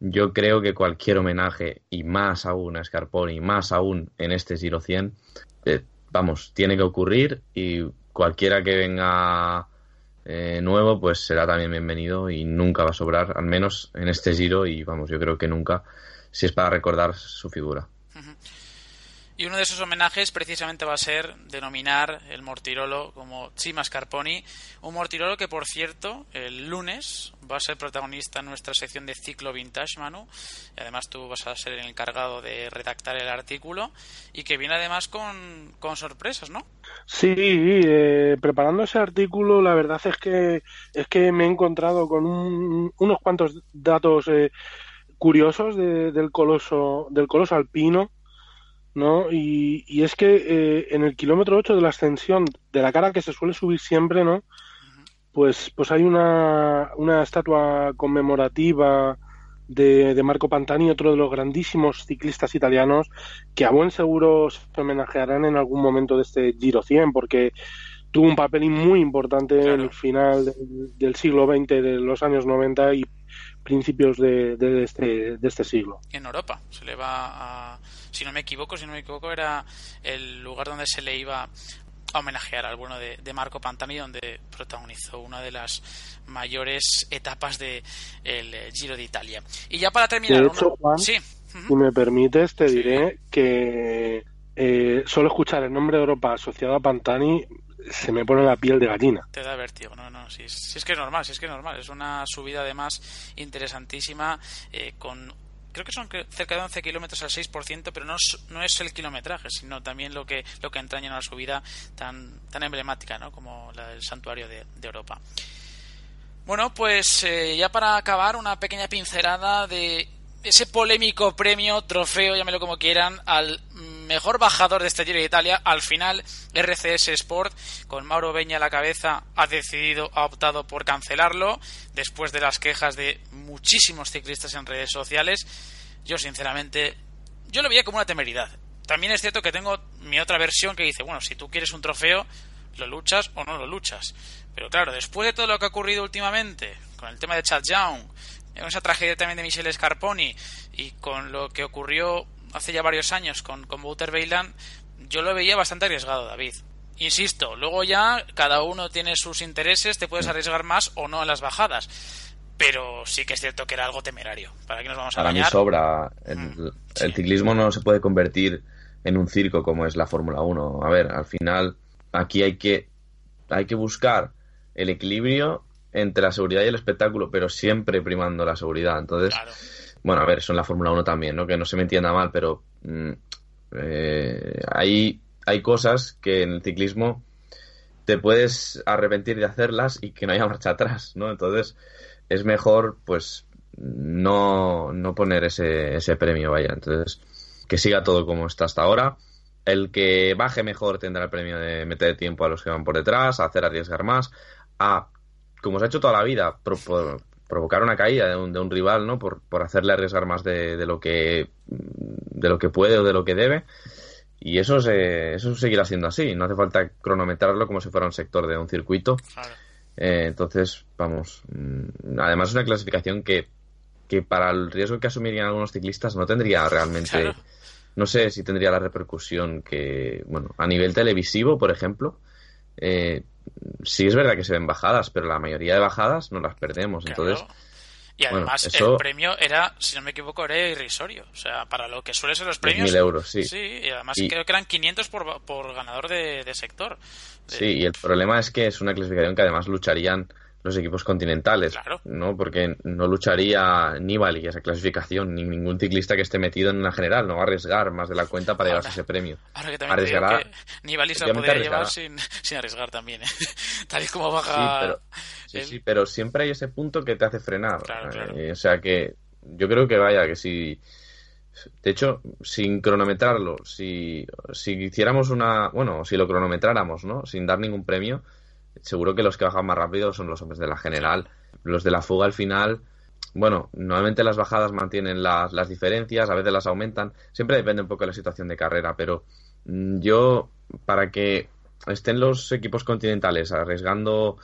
yo creo que cualquier homenaje, y más aún a Scarponi, más aún en este Giro 100, eh, vamos, tiene que ocurrir y cualquiera que venga eh, nuevo, pues será también bienvenido y nunca va a sobrar, al menos en este giro y vamos, yo creo que nunca, si es para recordar su figura. Y uno de esos homenajes precisamente va a ser denominar el Mortirolo como Chima Scarponi, un Mortirolo que por cierto el lunes va a ser protagonista en nuestra sección de ciclo vintage, Manu, y además tú vas a ser el encargado de redactar el artículo y que viene además con, con sorpresas, ¿no? Sí, eh, preparando ese artículo la verdad es que es que me he encontrado con unos cuantos datos eh, curiosos del coloso del coloso alpino ¿no? Y, y es que eh, en el kilómetro 8 de la ascensión de la cara que se suele subir siempre, ¿no? Pues, pues hay una, una estatua conmemorativa de, de, Marco Pantani, otro de los grandísimos ciclistas italianos, que a buen seguro se homenajearán en algún momento de este Giro 100, porque tuvo un papel muy importante en el final del, del siglo XX, de los años 90 y principios de, de, este, de este siglo. En Europa se le va a, si no me equivoco, si no me equivoco, era el lugar donde se le iba a homenajear al bueno de, Marco Pantani, donde protagonizó una de las mayores etapas del el Giro de Italia. Y ya para terminar, de hecho, Juan, si me permites, te diré que eh, solo escuchar el nombre de Europa asociado a Pantani se me pone la piel de gallina. Te da vértigo, no, no, si, si es que es normal, si es que es normal. Es una subida además interesantísima eh, con creo que son cerca de 11 kilómetros al 6%, pero no es, no es el kilometraje, sino también lo que, lo que entraña en una subida tan, tan emblemática ¿no? como la del santuario de, Europa. Bueno, pues eh, ya para acabar, una pequeña pincelada de ese polémico premio, trofeo, llámelo como quieran, al mejor bajador de este Giro de Italia. Al final, RCS Sport, con Mauro Beña a la cabeza, ha decidido, ha optado por cancelarlo, después de las quejas de muchísimos ciclistas en redes sociales. Yo, sinceramente, yo lo veía como una temeridad. también es cierto que tengo mi otra versión que dice, bueno, si tú quieres un trofeo, lo luchas o no lo luchas. Pero claro, después de todo lo que ha ocurrido últimamente, con el tema de Chad Young, con esa tragedia también de Michelle Scarponi y con lo que ocurrió hace ya varios años con, con Wouter Beiland, yo lo veía bastante arriesgado, David. Insisto, luego ya cada uno tiene sus intereses, te puedes arriesgar más o no en las bajadas. Pero sí que es cierto que era algo temerario. ¿Para qué nos vamos a Para mí sobra. El, Mm, el sí. ciclismo no se puede convertir en un circo como es la Fórmula 1. A ver, al final aquí hay que, hay que buscar el equilibrio entre la seguridad y el espectáculo, pero siempre primando la seguridad. Entonces, Claro. Bueno, a ver, son la Fórmula 1 también, ¿no? Que no se me entienda mal, pero mm, eh, hay, hay cosas que en el ciclismo te puedes arrepentir de hacerlas y que no haya marcha atrás, ¿no? Entonces, es mejor, pues, no, no poner ese, ese premio, vaya. Entonces, que siga todo como está hasta ahora. El que baje mejor tendrá el premio de meter tiempo a los que van por detrás, a hacer arriesgar más, a, como se ha hecho toda la vida, pro- provocar una caída de un, de un rival, ¿no? Por, por hacerle arriesgar más de, de lo que de lo que puede o de lo que debe. Y eso se, eso seguirá siendo así. No hace falta cronometrarlo como si fuera un sector de un circuito. Claro. Eh, entonces, vamos. mm, Además, es una clasificación que, que para el riesgo que asumirían algunos ciclistas no tendría realmente. Claro. No sé si tendría la repercusión que. Bueno, a nivel televisivo, por ejemplo. Eh, sí es verdad que se ven bajadas, pero la mayoría de bajadas no las perdemos. Claro. Entonces, y bueno, además eso- el premio era, si no me equivoco, era irrisorio. O sea, para lo que suelen ser los premios. 10.000 euros, sí. Sí, y además Y- creo que eran 500 por, por ganador de, de sector. De- Sí, y el problema es que es una clasificación que además lucharían los equipos continentales, Claro. ¿no? Porque no lucharía Nibali esa clasificación, ni ningún ciclista que esté metido en una general, no va a arriesgar más de la cuenta para Ahora- llevarse ese premio. Ahora que también Arriesgará- que Nibali se lo podría llevar sin, sin arriesgar también, ¿eh? Tal y como Sí, baja. pero, sí, él. sí, pero siempre hay ese punto que te hace frenar. Claro, claro. Eh, o sea que yo creo que vaya, que si... De hecho, sin cronometrarlo, si, si hiciéramos una... Bueno, si lo cronometráramos, ¿no? Sin dar ningún premio, seguro que los que bajan más rápido son los hombres de la general. Los de la fuga al final, bueno, normalmente las bajadas mantienen las, las diferencias, a veces las aumentan. Siempre depende un poco de la situación de carrera, pero mm, yo, para que estén los equipos continentales arriesgando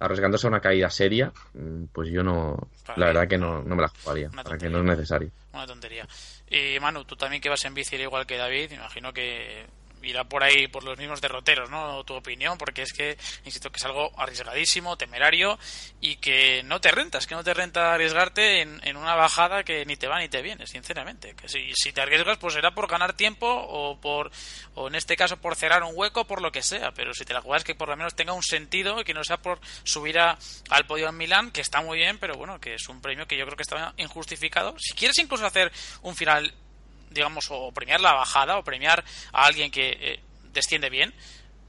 arriesgándose a una caída seria, mm, pues yo no, Para la verdad que no, no me la jugaría, para que no es necesario. Una tontería. Y Manu, tú también que vas en bici igual que David, imagino que irá por ahí por los mismos derroteros, ¿no? Tu opinión, porque es que, insisto, que es algo arriesgadísimo, temerario y que no te renta, es que no te renta arriesgarte en, en una bajada que ni te va ni te viene, sinceramente. Que si, si te arriesgas, pues será por ganar tiempo o por, o en este caso por cerrar un hueco, por lo que sea, pero si te la juegas que por lo menos tenga un sentido y que no sea por subir a- al podio en Milán, que está muy bien, pero bueno, que es un premio que yo creo que está injustificado. Si quieres incluso hacer un final digamos, o premiar la bajada o premiar a alguien que eh, desciende bien,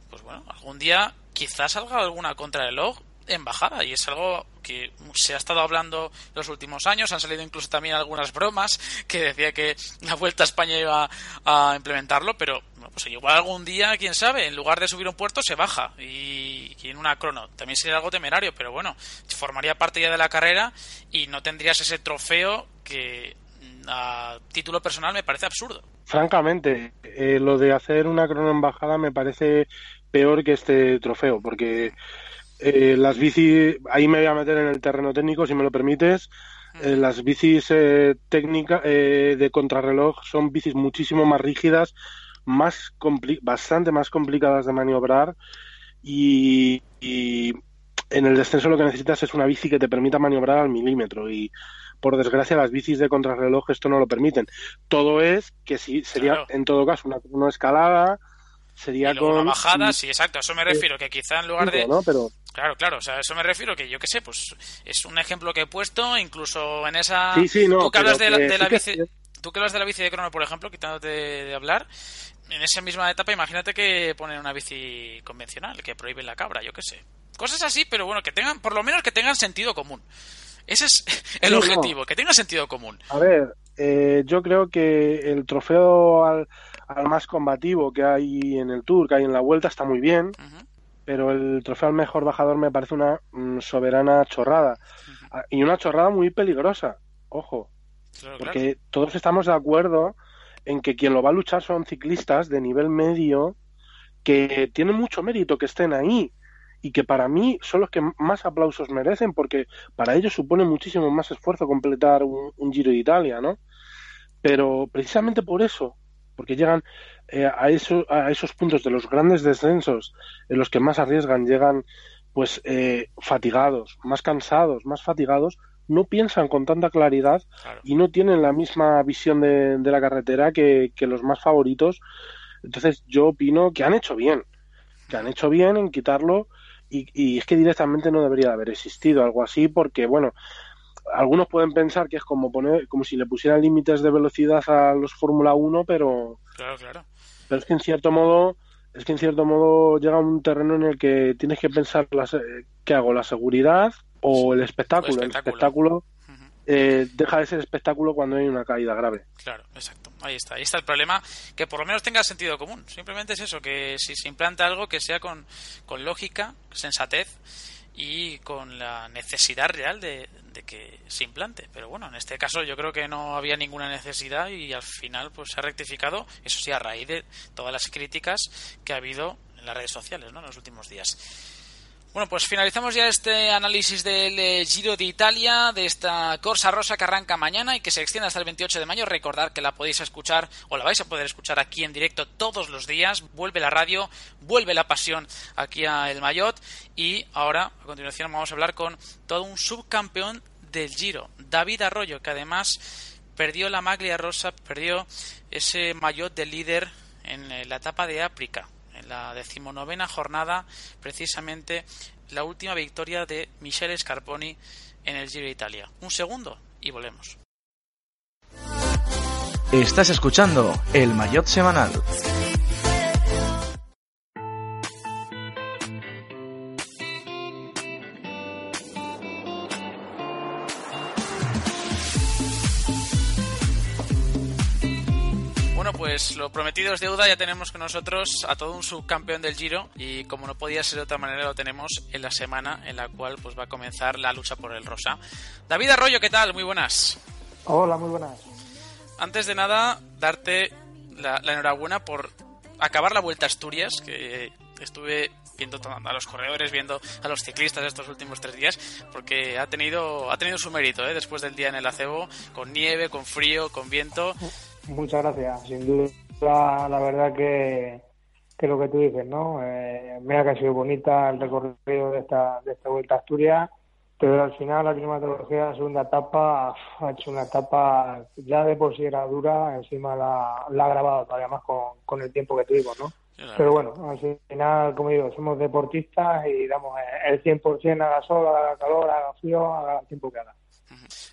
pues bueno, algún día quizás salga alguna contrarreloj en bajada. Y es algo que se ha estado hablando los últimos años, han salido incluso también algunas bromas que decía que la Vuelta a España iba a implementarlo, pero pues igual algún día, quién sabe, en lugar de subir un puerto se baja. Y, y en una crono. También sería algo temerario, pero bueno, formaría parte ya de la carrera y no tendrías ese trofeo que a título personal me parece absurdo. Francamente, eh, lo de hacer una crono en bajada me parece peor que este trofeo, porque eh, las bicis, ahí me voy a meter en el terreno técnico, si me lo permites. Eh, las bicis eh, técnica, eh, de contrarreloj son bicis muchísimo más rígidas, más compli- bastante más complicadas de maniobrar y, y en el descenso lo que necesitas es una bici que te permita maniobrar al milímetro y por desgracia las bicis de contrarreloj esto no lo permiten. Todo es que si sería Claro. en todo caso una, una escalada sería Y luego con una bajada, sí, exacto, a eso me refiero, que quizá en lugar de... ¿no? Pero Claro, claro, o sea, a eso me refiero que yo qué sé, pues es un ejemplo que he puesto, incluso en esa... sí, sí, no. tú que hablas de la, de la sí que- bici... Tú que hablas de la bici de crono, por ejemplo, quitándote de hablar, en esa misma etapa imagínate que ponen una bici convencional, que prohíben la cabra, yo qué sé. Cosas así, pero bueno, que tengan, por lo menos que tengan sentido común. Ese es el Sí, no. objetivo, que tengan sentido común. A ver, eh, yo creo que el trofeo al, al más combativo que hay en el Tour, que hay en la Vuelta, está muy bien, pero el trofeo al mejor bajador me parece una mm, soberana chorrada. Ah, Y una chorrada muy peligrosa, ojo, Claro, claro. porque todos estamos de acuerdo en que quien lo va a luchar son ciclistas de nivel medio que tienen mucho mérito que estén ahí y que para mí son los que más aplausos merecen porque para ellos supone muchísimo más esfuerzo completar un, Giro de Italia, ¿no? Pero precisamente por eso, porque llegan eh, a, eso, a esos puntos de los grandes descensos en los que más arriesgan, llegan pues eh, fatigados, más cansados, más fatigados, no piensan con tanta claridad y no tienen la misma visión de, la carretera que, los más favoritos. Entonces yo opino que han hecho bien, que han hecho bien en quitarlo y, y es que directamente no debería de haber existido algo así porque, bueno, algunos pueden pensar que es como poner como si le pusieran límites de velocidad a los Fórmula 1, pero claro, claro. pero es que en cierto modo es que en cierto modo llega un terreno en el que tienes que pensar las, qué hago, la seguridad o el espectáculo. El espectáculo, eh, deja de ser espectáculo cuando hay una caída grave. Claro, exacto. Ahí está. Ahí está el problema. Que por lo menos tenga sentido común. Simplemente es eso, que si se implanta algo que sea con, con lógica, sensatez y con la necesidad real de, que se implante. Pero bueno, en este caso yo creo que no había ninguna necesidad y al final pues se ha rectificado, eso sí, a raíz de todas las críticas que ha habido en las redes sociales ¿no? en los últimos días. Bueno, pues finalizamos ya este análisis del eh, Giro de Italia, de esta Corsa Rosa que arranca mañana y que se extiende hasta el 28 de mayo. Recordar que la podéis escuchar o la vais a poder escuchar aquí en directo todos los días. Vuelve la radio, vuelve la pasión aquí a El Mayot y ahora a continuación vamos a hablar con todo un subcampeón del Giro, David Arroyo, que además perdió la maglia rosa, perdió ese Mayot de líder en eh, la etapa de África la decimonovena jornada, precisamente la última victoria de Michele Scarponi en el Giro de Italia. Un segundo y volvemos. Estás escuchando el Mayotte Semanal. Pues lo prometido es deuda, ya tenemos con nosotros a todo un subcampeón del Giro y como no podía ser de otra manera lo tenemos en la semana en la cual pues va a comenzar la lucha por el rosa. David Arroyo, ¿qué tal? Muy buenas. Hola, muy buenas. Antes de nada, darte la, enhorabuena por acabar la Vuelta a Asturias, que estuve viendo a los corredores, viendo a los ciclistas estos últimos tres días, porque ha tenido, ha tenido su mérito, ¿eh? después del día en el acebo, con nieve, con frío, con viento. Muchas gracias. Sin duda, la verdad que, que lo que tú dices, ¿no? Eh, mira que ha sido bonita el recorrido de esta, de esta vuelta a Asturias, pero al final la climatología de la segunda etapa ha hecho una etapa ya de por sí era dura, encima la, la ha grabado todavía más con, con el tiempo que tuvimos, ¿no? Pero bueno, al final, como digo, somos deportistas y damos el 100% haga sol, haga calor, haga frío, haga el tiempo que haga.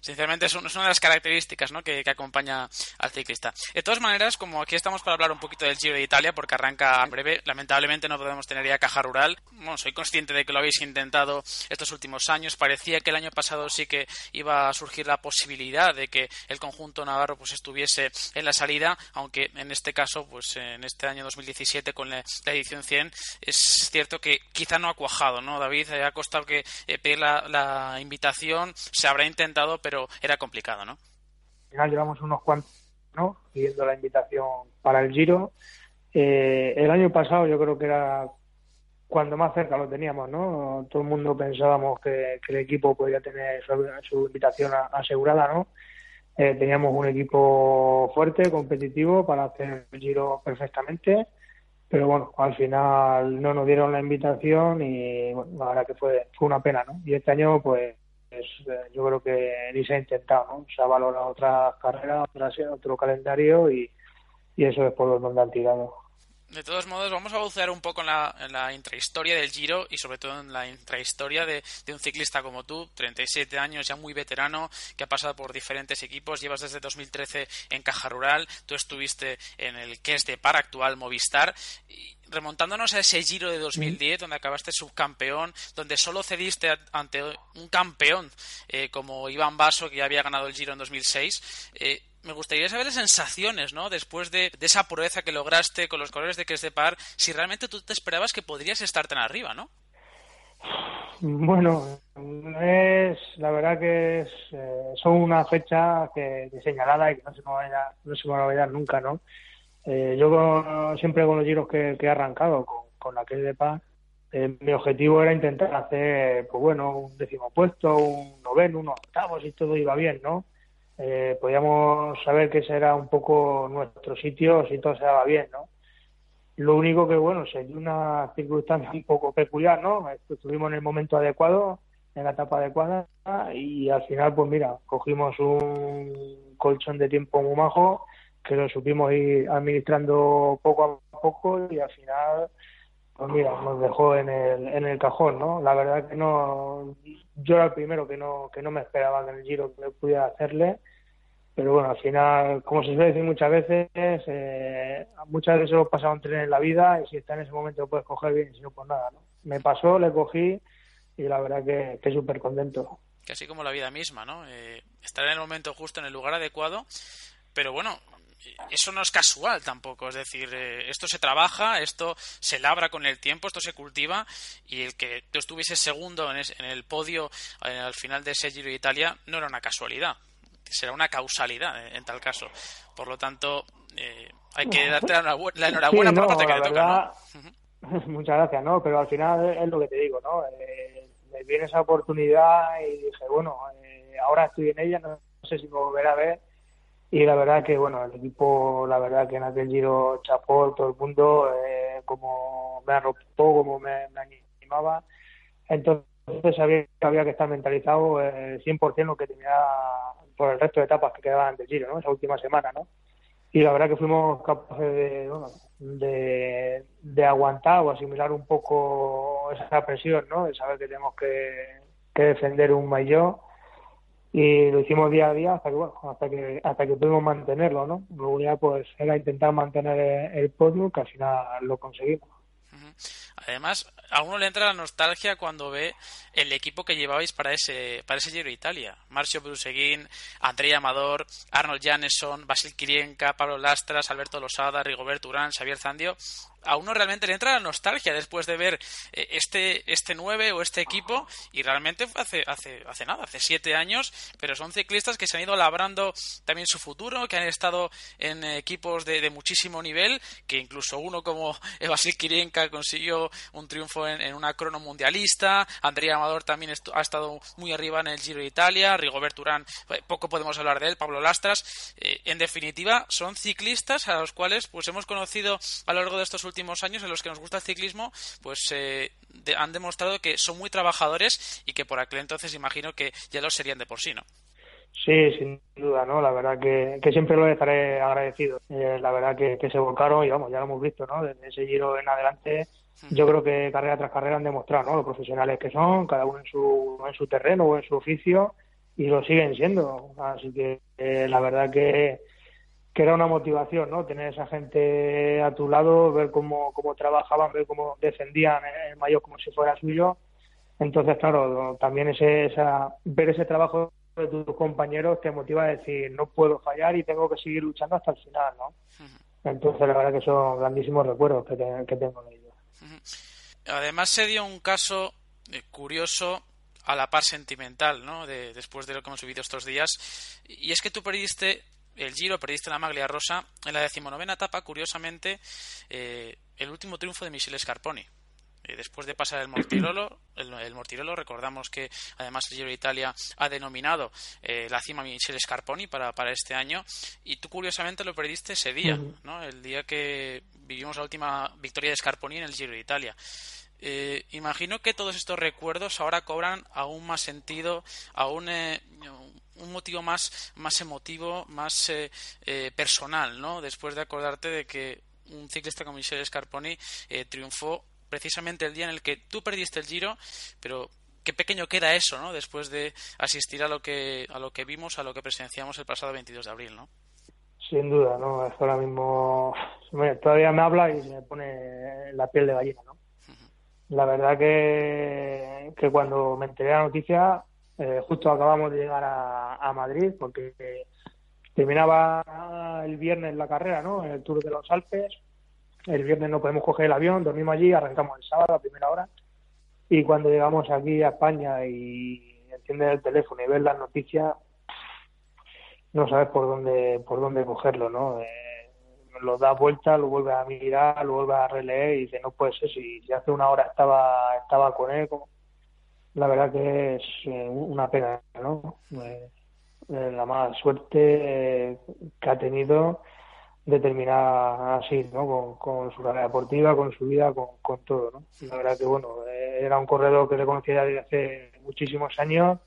Sinceramente es, una de las características ¿no? que, acompaña al ciclista. De todas maneras, como aquí estamos para hablar un poquito del Giro de Italia, porque arranca breve, lamentablemente no podemos tener ya caja rural. Bueno, soy consciente de que lo habéis intentado estos últimos años. Parecía que el año pasado sí que iba a surgir la posibilidad de que el conjunto navarro pues estuviese en la salida, aunque en este caso, pues en este año 2017 con la, edición 100, es cierto que quizá no ha cuajado, ¿no, David? Ha costado que eh, pedir la, la invitación, se habrá intentado, pero pero era complicado, ¿no? Al final llevamos unos cuantos, ¿no? Pidiendo la invitación para el Giro. Eh, el año pasado yo creo que era cuando más cerca lo teníamos, ¿no? Todo el mundo pensábamos que, el equipo podía tener su, invitación asegurada, ¿no? Eh, teníamos un equipo fuerte, competitivo para hacer el Giro perfectamente, pero bueno, al final no nos dieron la invitación y bueno, la verdad que fue, fue una pena, ¿no? Y este año pues eh, yo creo que ni se ha intentado, ¿no? Se ha valorado otras carreras, otro calendario y, eso es por donde han tirado. De todos modos, vamos a bucear un poco en la, intrahistoria del Giro y sobre todo en la intrahistoria de, de, un ciclista como tú, 37 años, ya muy veterano, que ha pasado por diferentes equipos, llevas desde 2013 en Caja Rural, tú estuviste en el que es de par actual Movistar. Y remontándonos a ese Giro de 2010, donde acabaste subcampeón, donde solo cediste ante un campeón eh, como Iván Basso, que ya había ganado el Giro en 2006. Eh, me gustaría saber las sensaciones, ¿no? Después de, esa proeza que lograste con los colores de que es de par, si realmente tú te esperabas que podrías estar tan arriba, ¿no? Bueno, es la verdad que es, eh, son una fecha que, señalada y que no se me va a olvidar nunca, ¿no? Eh, yo siempre con los giros que, he arrancado con, con la que es de paz, eh, mi objetivo era intentar hacer, pues bueno, un décimo puesto, un noveno, unos octavos y todo iba bien, ¿no? Eh, podíamos saber que ese era un poco nuestro sitio si todo se daba bien, ¿no? Lo único que, bueno, se una circunstancia un poco peculiar, ¿no? Estuvimos en el momento adecuado, en la etapa adecuada y al final, pues mira, cogimos un colchón de tiempo muy majo que lo supimos ir administrando poco a poco y al final pues mira, nos dejó en el, en el cajón, ¿no? La verdad que no, yo era el primero que no, que no me esperaba en el giro que pudiera hacerle, pero bueno, al final, como se suele decir muchas veces, eh, muchas veces hemos pasado un tren en la vida y si está en ese momento lo puedes coger bien, si no, pues nada, ¿no? Me pasó, le cogí y la verdad que, que súper contento. Que así como la vida misma, ¿no? Eh, estar en el momento justo, en el lugar adecuado, pero bueno, eso no es casual tampoco, es decir, eh, esto se trabaja, esto se labra con el tiempo, esto se cultiva y el que tú estuvieses segundo en, el podio eh, al final de ese Giro de Italia no era una casualidad, será una causalidad en, tal caso. Por lo tanto, eh, hay que darte la, enhorabuena por la parte que le toca. Muchas gracias, ¿no? Pero al final es lo que te digo, ¿no? me viene esa oportunidad y dije, bueno, ahora estoy en ella, no sé si me volverá a ver y la verdad que bueno el equipo la verdad que en aquel giro chapó todo el mundo eh, como me arropó como me, animaba entonces sabía que había que estar mentalizado eh, 100% lo que tenía por el resto de etapas que quedaban del giro esa última semana no y la verdad que fuimos capaces de de, aguantar o asimilar un poco esa presión no de saber que tenemos que, defender un maillot. Y lo hicimos día a día hasta que bueno, hasta que hasta que pudimos mantenerlo no luego ya pues era intentar mantener el, podio que al final lo conseguimos Además, a uno le entra la nostalgia cuando ve el equipo que llevabais para ese, para ese Giro Italia. Marcio Bruseguín, Andrei Amador, Arnold Janeson, Basil Kirienka, Pablo Lastras, Alberto Losada, Rigoberto Urán, Xavier Zandio a uno realmente le entra la nostalgia después de ver eh, este este 9 o este equipo y realmente hace, hace, hace nada, hace siete años, pero son ciclistas que se han ido labrando también su futuro, que han estado en equipos de, muchísimo nivel, que incluso uno como Basil Kirienka consiguió un triunfo en, una crono mundialista, Andrea Amador también ha estado muy arriba en el Giro de Italia, Rigoberto Urán, eh, poco podemos hablar de él, Pablo Lastras, eh, en definitiva son ciclistas a los cuales pues hemos conocido a lo largo de estos años en los que nos gusta el ciclismo, pues eh, han demostrado que son muy trabajadores y que por aquel entonces imagino que ya lo serían de por sí, ¿no? Sí, sin duda, ¿no? La verdad que, que siempre lo estaré agradecido. Eh, la verdad que, que, se volcaron y vamos, ya lo hemos visto, ¿no? Desde ese giro en adelante, yo creo que carrera tras carrera han demostrado, ¿no? Los profesionales que son, cada uno en su, en su terreno o en su oficio y lo siguen siendo. Así que eh, la verdad que, que era una motivación, ¿no? Tener esa gente a tu lado, ver cómo, cómo trabajaban, ver cómo defendían el mayor como si fuera suyo. Entonces, claro, también ese, esa, ver ese trabajo de tus compañeros te motiva a decir, no puedo fallar y tengo que seguir luchando hasta el final, ¿no? Entonces, la verdad que son grandísimos recuerdos que, que tengo de ellos. Además, se dio un caso eh, curioso a la par sentimental, ¿no? De, después de lo que hemos vivido estos días. Y es que tú perdiste el Giro, perdiste la Maglia Rosa en la decimonovena etapa, curiosamente, eh, el último triunfo de Michele Scarponi. Eh, después de pasar el Mortirolo, el, Mortirolo, recordamos que además el Giro de Italia ha denominado eh, la cima Michele Scarponi para, para este año, y tú curiosamente lo perdiste ese día, ¿no? el día que vivimos la última victoria de Scarponi en el Giro de Italia. imagino que todos estos recuerdos ahora cobran aún más sentido, aún un motivo más, más emotivo, más eh, eh, personal, ¿no? Después de acordarte de que un ciclista como Michele Scarponi eh, triunfó precisamente el día en el que tú perdiste el Giro, pero qué pequeño queda eso, ¿no? Después de asistir a lo que a lo que vimos, a lo que presenciamos el pasado 22 de abril, ¿no? Sin duda, ¿no? Es ahora mismo todavía me habla y se me pone la piel de gallina, ¿no? La verdad que, que cuando me enteré de la noticia eh, justo acabamos de llegar a, Madrid porque terminaba el viernes la carrera, ¿no? El Tour de los Alpes. El viernes no podemos coger el avión, dormimos allí, arrancamos el sábado a primera hora. Y cuando llegamos aquí a España y enciendes el teléfono y ves las noticias, no sabes por dónde por dónde cogerlo, ¿no? Eh, lo das vuelta, lo vuelves a mirar, lo vuelves a releer y dices, no puede ser, si, si hace una hora estaba estaba con él, la verdad que es eh, una pena, ¿no? Eh, la mala suerte que ha tenido de terminar así, ¿no? Con, su carrera deportiva, con su vida, con, con todo, ¿no? La verdad que, bueno, era un corredor que le conocía desde hace muchísimos años,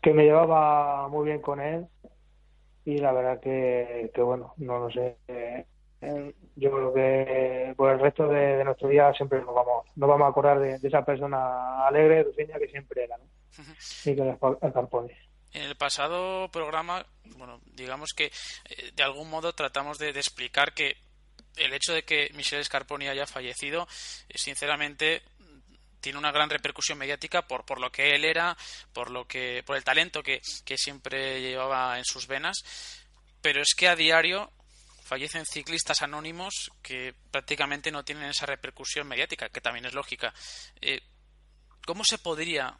que me llevaba muy bien con él y la verdad que, que bueno, no lo sé. Eh, yo creo que por el resto de, nuestro día siempre nos vamos, nos vamos a acordar de, esa persona alegre, dulceña que siempre era, ¿no? Y que el Carpone. En el pasado programa, bueno, digamos que eh, de algún modo tratamos de, explicar que el hecho de que Michel Scarponi haya fallecido, eh, sinceramente, tiene una gran repercusión mediática por, por lo que él era, por lo que, por el talento que, que siempre llevaba en sus venas, pero es que a diario fallecen ciclistas anónimos que prácticamente no tienen esa repercusión mediática, que también es lógica. Eh, ¿Cómo se podría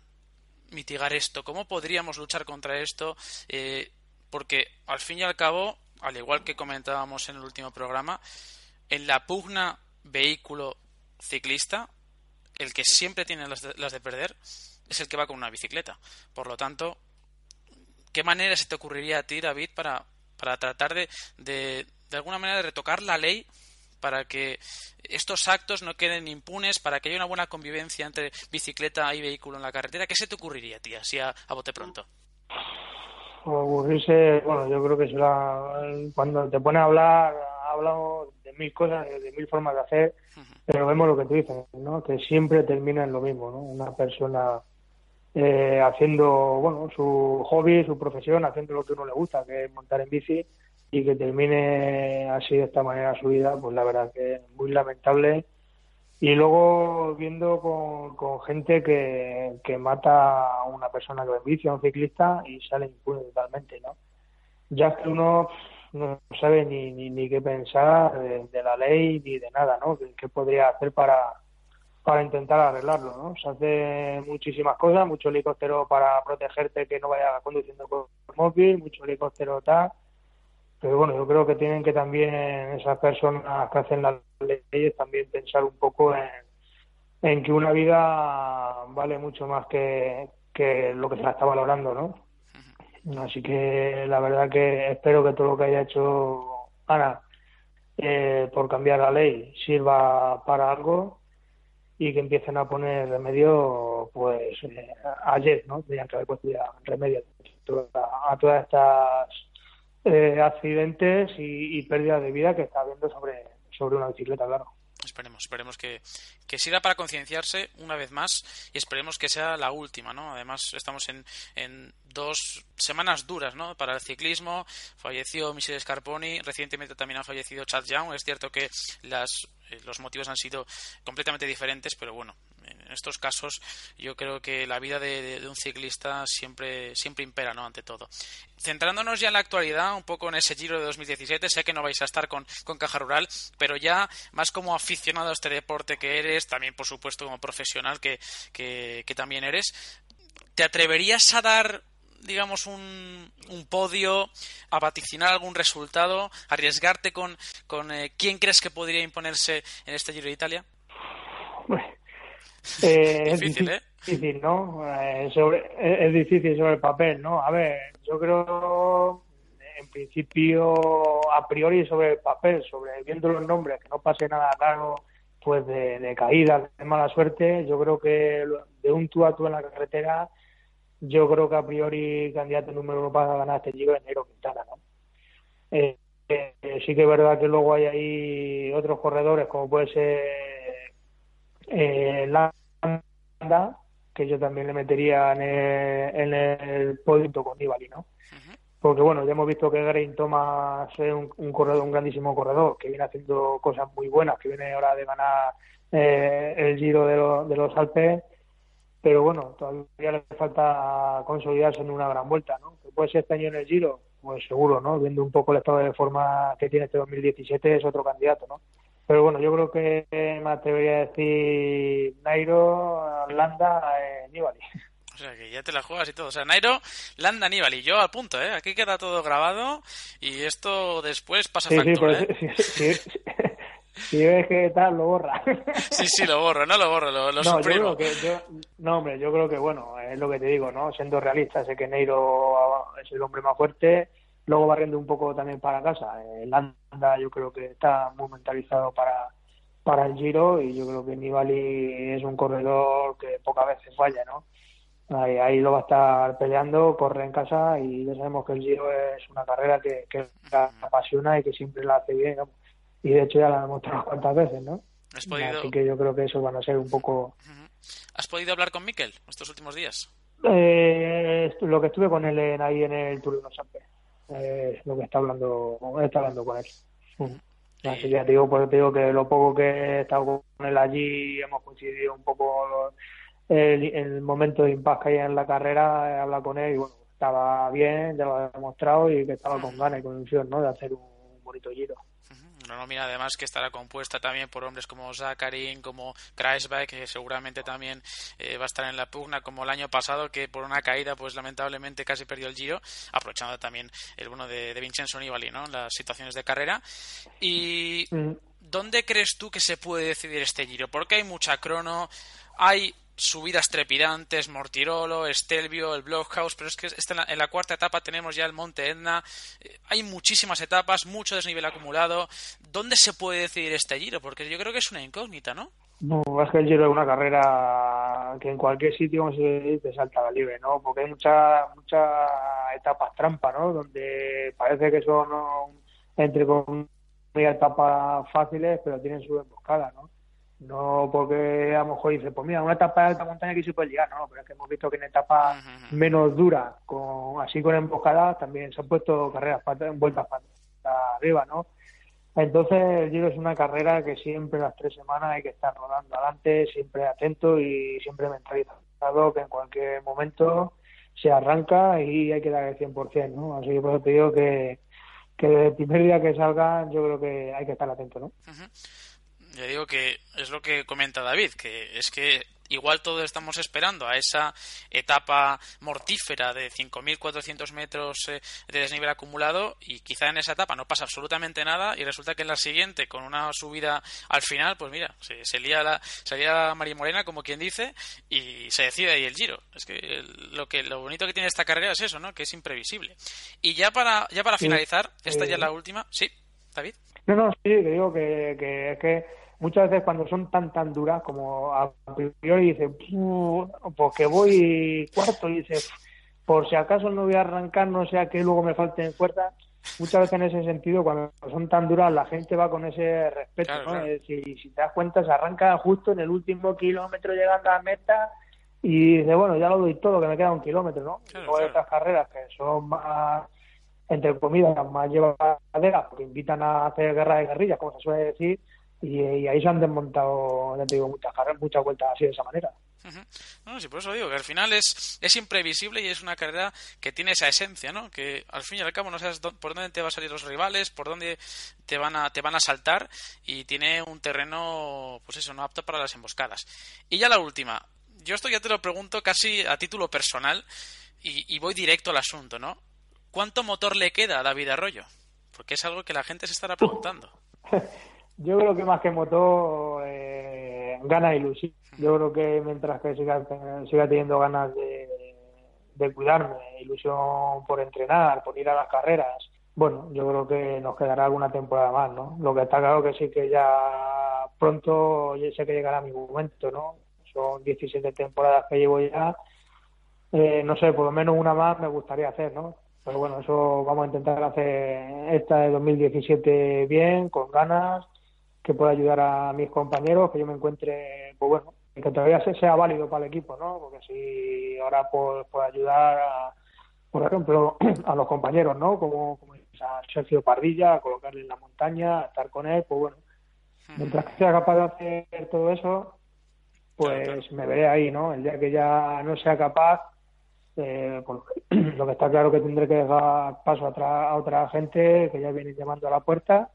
mitigar esto? ¿Cómo podríamos luchar contra esto? Eh, porque al fin y al cabo, al igual que comentábamos en el último programa, en la pugna vehículo ciclista, el que siempre tiene las de, perder es el que va con una bicicleta. Por lo tanto, ¿qué manera se te ocurriría a ti, David, para, para tratar de, de, de alguna manera, de retocar la ley para que estos actos no queden impunes, para que haya una buena convivencia entre bicicleta y vehículo en la carretera. ¿Qué se te ocurriría, tía, así a, bote pronto? Ocurrirse, bueno, yo creo que será cuando te pones a hablar, hablamos de mil cosas, de mil formas de hacer, pero vemos lo que tú dices, ¿no? Que siempre termina en lo mismo, ¿no? Una persona eh, haciendo, bueno, su hobby, su profesión, haciendo lo que uno le gusta, que es montar en bici, y que termine así de esta manera su vida, pues la verdad que es muy lamentable. Y luego viendo con, gente que, que, mata a una persona que en a un ciclista, y sale impune totalmente, ¿no? Ya que uno no sabe ni, ni, qué pensar de, la ley ni de nada, ¿no? ¿Qué, podría hacer para, para intentar arreglarlo, ¿no? Se hace muchísimas cosas, mucho helicóptero para protegerte que no vaya conduciendo con el móvil, mucho helicóptero tal, pero bueno, yo creo que tienen que también esas personas que hacen las leyes también pensar un poco en, que una vida vale mucho más que, que lo que se la está valorando, ¿no? Así que la verdad que espero que todo lo que haya hecho Ana eh, por cambiar la ley sirva para algo y que empiecen a poner remedio, pues eh, ayer, ¿no? Tenían que haber puesto remedio a todas estas eh, accidentes y, y, pérdida de vida que está habiendo sobre, sobre una bicicleta, claro. Esperemos, esperemos que, que sirva para concienciarse una vez más y esperemos que sea la última, ¿no? Además, estamos en, en dos semanas duras, ¿no? Para el ciclismo. Falleció Michel Scarponi, recientemente también ha fallecido Chad Young. Es cierto que las, eh, los motivos han sido completamente diferentes, pero bueno, en estos casos yo creo que la vida de, un ciclista siempre, siempre impera, ¿no? Ante todo. Centrándonos ya en la actualidad, un poco en ese Giro de 2017, sé que no vais a estar con, con Caja Rural, pero ya más como aficionado a este deporte que eres, también por supuesto como profesional que, que, también eres, ¿te atreverías a dar digamos, un, un, podio, a vaticinar algún resultado, arriesgarte con, con eh, quién crees que podría imponerse en este Giro de Italia? Eh, es difícil, ¿eh? difícil, ¿no? Eh, sobre, es difícil sobre el papel, ¿no? A ver, yo creo, en principio, a priori sobre el papel, sobre viendo los nombres, que no pase nada raro, pues de, de caída, de mala suerte, yo creo que de un tú a tú en la carretera, yo creo que a priori candidato número uno para ganar este Giro es Nero Quintana, ¿no? Eh, sí que es verdad que luego hay ahí otros corredores, como puede ser eh, Landa, que yo también le metería en el, en el podio con Nibali, ¿no? Porque bueno, ya hemos visto que Grain Thomas es un, corredor, un grandísimo corredor, que viene haciendo cosas muy buenas, que viene ahora de ganar eh, el Giro de, de los Alpes, pero bueno, todavía le falta consolidarse en una gran vuelta, ¿no? Que puede ser este año en el Giro, pues seguro, ¿no? Viendo un poco el estado de forma que tiene este 2017 es otro candidato, ¿no? Pero bueno, yo creo que me atrevería a decir Nairo, Landa, eh, Nibali. sea que ya te la juegas y todo. O sea, Nairo, Landa, Aníbal y yo al punto, ¿eh? Aquí queda todo grabado y esto después pasa factura, ¿eh? sí, sí, si ves que tal, lo borra. Sí, sí, lo borro, no lo borro, lo, lo no, suprimo. Yo creo que, yo, no, hombre, yo creo que, bueno, es lo que te digo, ¿no? Siendo realista, sé que Neiro es el hombre más fuerte, luego barriendo un poco también para casa. El Landa yo creo que está muy mentalizado para, para el Giro y yo creo que Nibali es un corredor que pocas veces falla, ¿no? Ahí, ahí lo va a estar peleando, corre en casa y ya sabemos que el Giro es una carrera que, que la apasiona y que siempre la hace bien, ¿no? y de hecho ya la hemos mostrado cuantas veces, ¿no? ¿Has podido... Así que yo creo que eso van a ser un poco... ¿Has podido hablar con Miquel estos últimos días? Eh, lo que estuve con él en, ahí en el Tour de los Alpes, eh, lo que está hablando, está hablando con él. Así que ya te digo, pues te digo que lo poco que he estado con él allí hemos coincidido un poco el, el momento de impas que hay en la carrera, he hablado con él y bueno, estaba bien, ya lo he demostrado y que estaba con ganas y con ilusión, ¿no? De hacer un bonito giro una nómina además que estará compuesta también por hombres como Zakarin, como Kreisberg, que seguramente también eh, va a estar en la pugna, como el año pasado, que por una caída, pues lamentablemente casi perdió el giro, aprovechando también el bueno de, de Vincenzo Nibali, ¿no? Las situaciones de carrera. Y. ¿Dónde crees tú que se puede decidir este giro? Porque hay mucha crono, hay subidas trepidantes, Mortirolo, Estelvio, el Blockhouse, pero es que en, la, en, la, cuarta etapa tenemos ya el Monte Etna. Eh, hay muchísimas etapas, mucho desnivel acumulado. ¿Dónde se puede decidir este giro? Porque yo creo que es una incógnita, ¿no? No, es que el giro es una carrera que en cualquier sitio se te salta la libre, ¿no? Porque hay muchas muchas etapas trampa, ¿no? Donde parece que son entre con etapas fáciles, pero tienen su emboscada, ¿no? No porque a lo mejor dice, pues mira, una etapa de alta montaña aquí se puede llegar, no, pero es que hemos visto que en etapas uh -huh. menos duras, con, así con emboscadas, también se han puesto carreras para, vueltas para arriba, ¿no? Entonces el Giro es una carrera que siempre las tres semanas hay que estar rodando adelante, siempre atento y siempre mentalizado que en cualquier momento se arranca y hay que dar el 100%, ¿no? Así que por eso te digo que, que desde el primer día que salga yo creo que hay que estar atento, ¿no? Uh -huh ya digo que es lo que comenta David, que es que igual todos estamos esperando a esa etapa mortífera de 5.400 metros eh, de desnivel acumulado y quizá en esa etapa no pasa absolutamente nada y resulta que en la siguiente con una subida al final pues mira se, se lía la se lía María Morena como quien dice y se decide ahí el giro. Es que lo que lo bonito que tiene esta carrera es eso no que es imprevisible. Y ya para ya para finalizar esta ya es la última. Sí David. No no sí que digo que, que es que muchas veces cuando son tan tan duras como a priori dice pues que voy cuarto y dice por si acaso no voy a arrancar no sea que luego me falten fuerzas muchas veces en ese sentido cuando son tan duras la gente va con ese respeto Claro, ¿no? claro. Si te das cuenta se arranca justo en el último kilómetro llegando a la meta y dice bueno ya lo doy todo que me queda un kilómetro no Claro, luego hay otras carreras que son más entre comillas más llevaderas porque invitan a hacer guerra de guerrillas como se suele decir y, y ahí se han desmontado, ya te digo, muchas carreras, muchas vueltas así de esa manera. No, sí, por eso digo que al final es, es imprevisible y es una carrera que tiene esa esencia, ¿no? Que al fin y al cabo no sabes por dónde te van a salir los rivales, por dónde te van a, te van a saltar y tiene un terreno, pues eso, no apto para las emboscadas. Y ya la última. Yo esto ya te lo pregunto casi a título personal y, y voy directo al asunto, ¿no? ¿Cuánto motor le queda a David Arroyo? Porque es algo que la gente se estará preguntando. Yo creo que más que motor, eh, gana ilusión. Yo creo que mientras que siga, siga teniendo ganas de, de cuidarme, ilusión por entrenar, por ir a las carreras, bueno, yo creo que nos quedará alguna temporada más, ¿no? Lo que está claro que sí que ya pronto ya sé que llegará mi momento, ¿no? Son 17 temporadas que llevo ya. Eh, no sé, por lo menos una más me gustaría hacer, ¿no? Pero bueno, eso vamos a intentar hacer esta de 2017 bien, con ganas, que pueda ayudar a mis compañeros, que yo me encuentre, pues bueno, que todavía se- sea válido para el equipo, ¿no? Porque si ahora puedo ayudar, a, por ejemplo, a los compañeros, ¿no? Como, como a Sergio Pardilla, a colocarle en la montaña, a estar con él, pues bueno, mientras que sea capaz de hacer todo eso, pues me veré ahí, ¿no? El día que ya no sea capaz, eh, pues, lo que está claro que tendré que dejar paso a otra, a otra gente que ya viene llamando a la puerta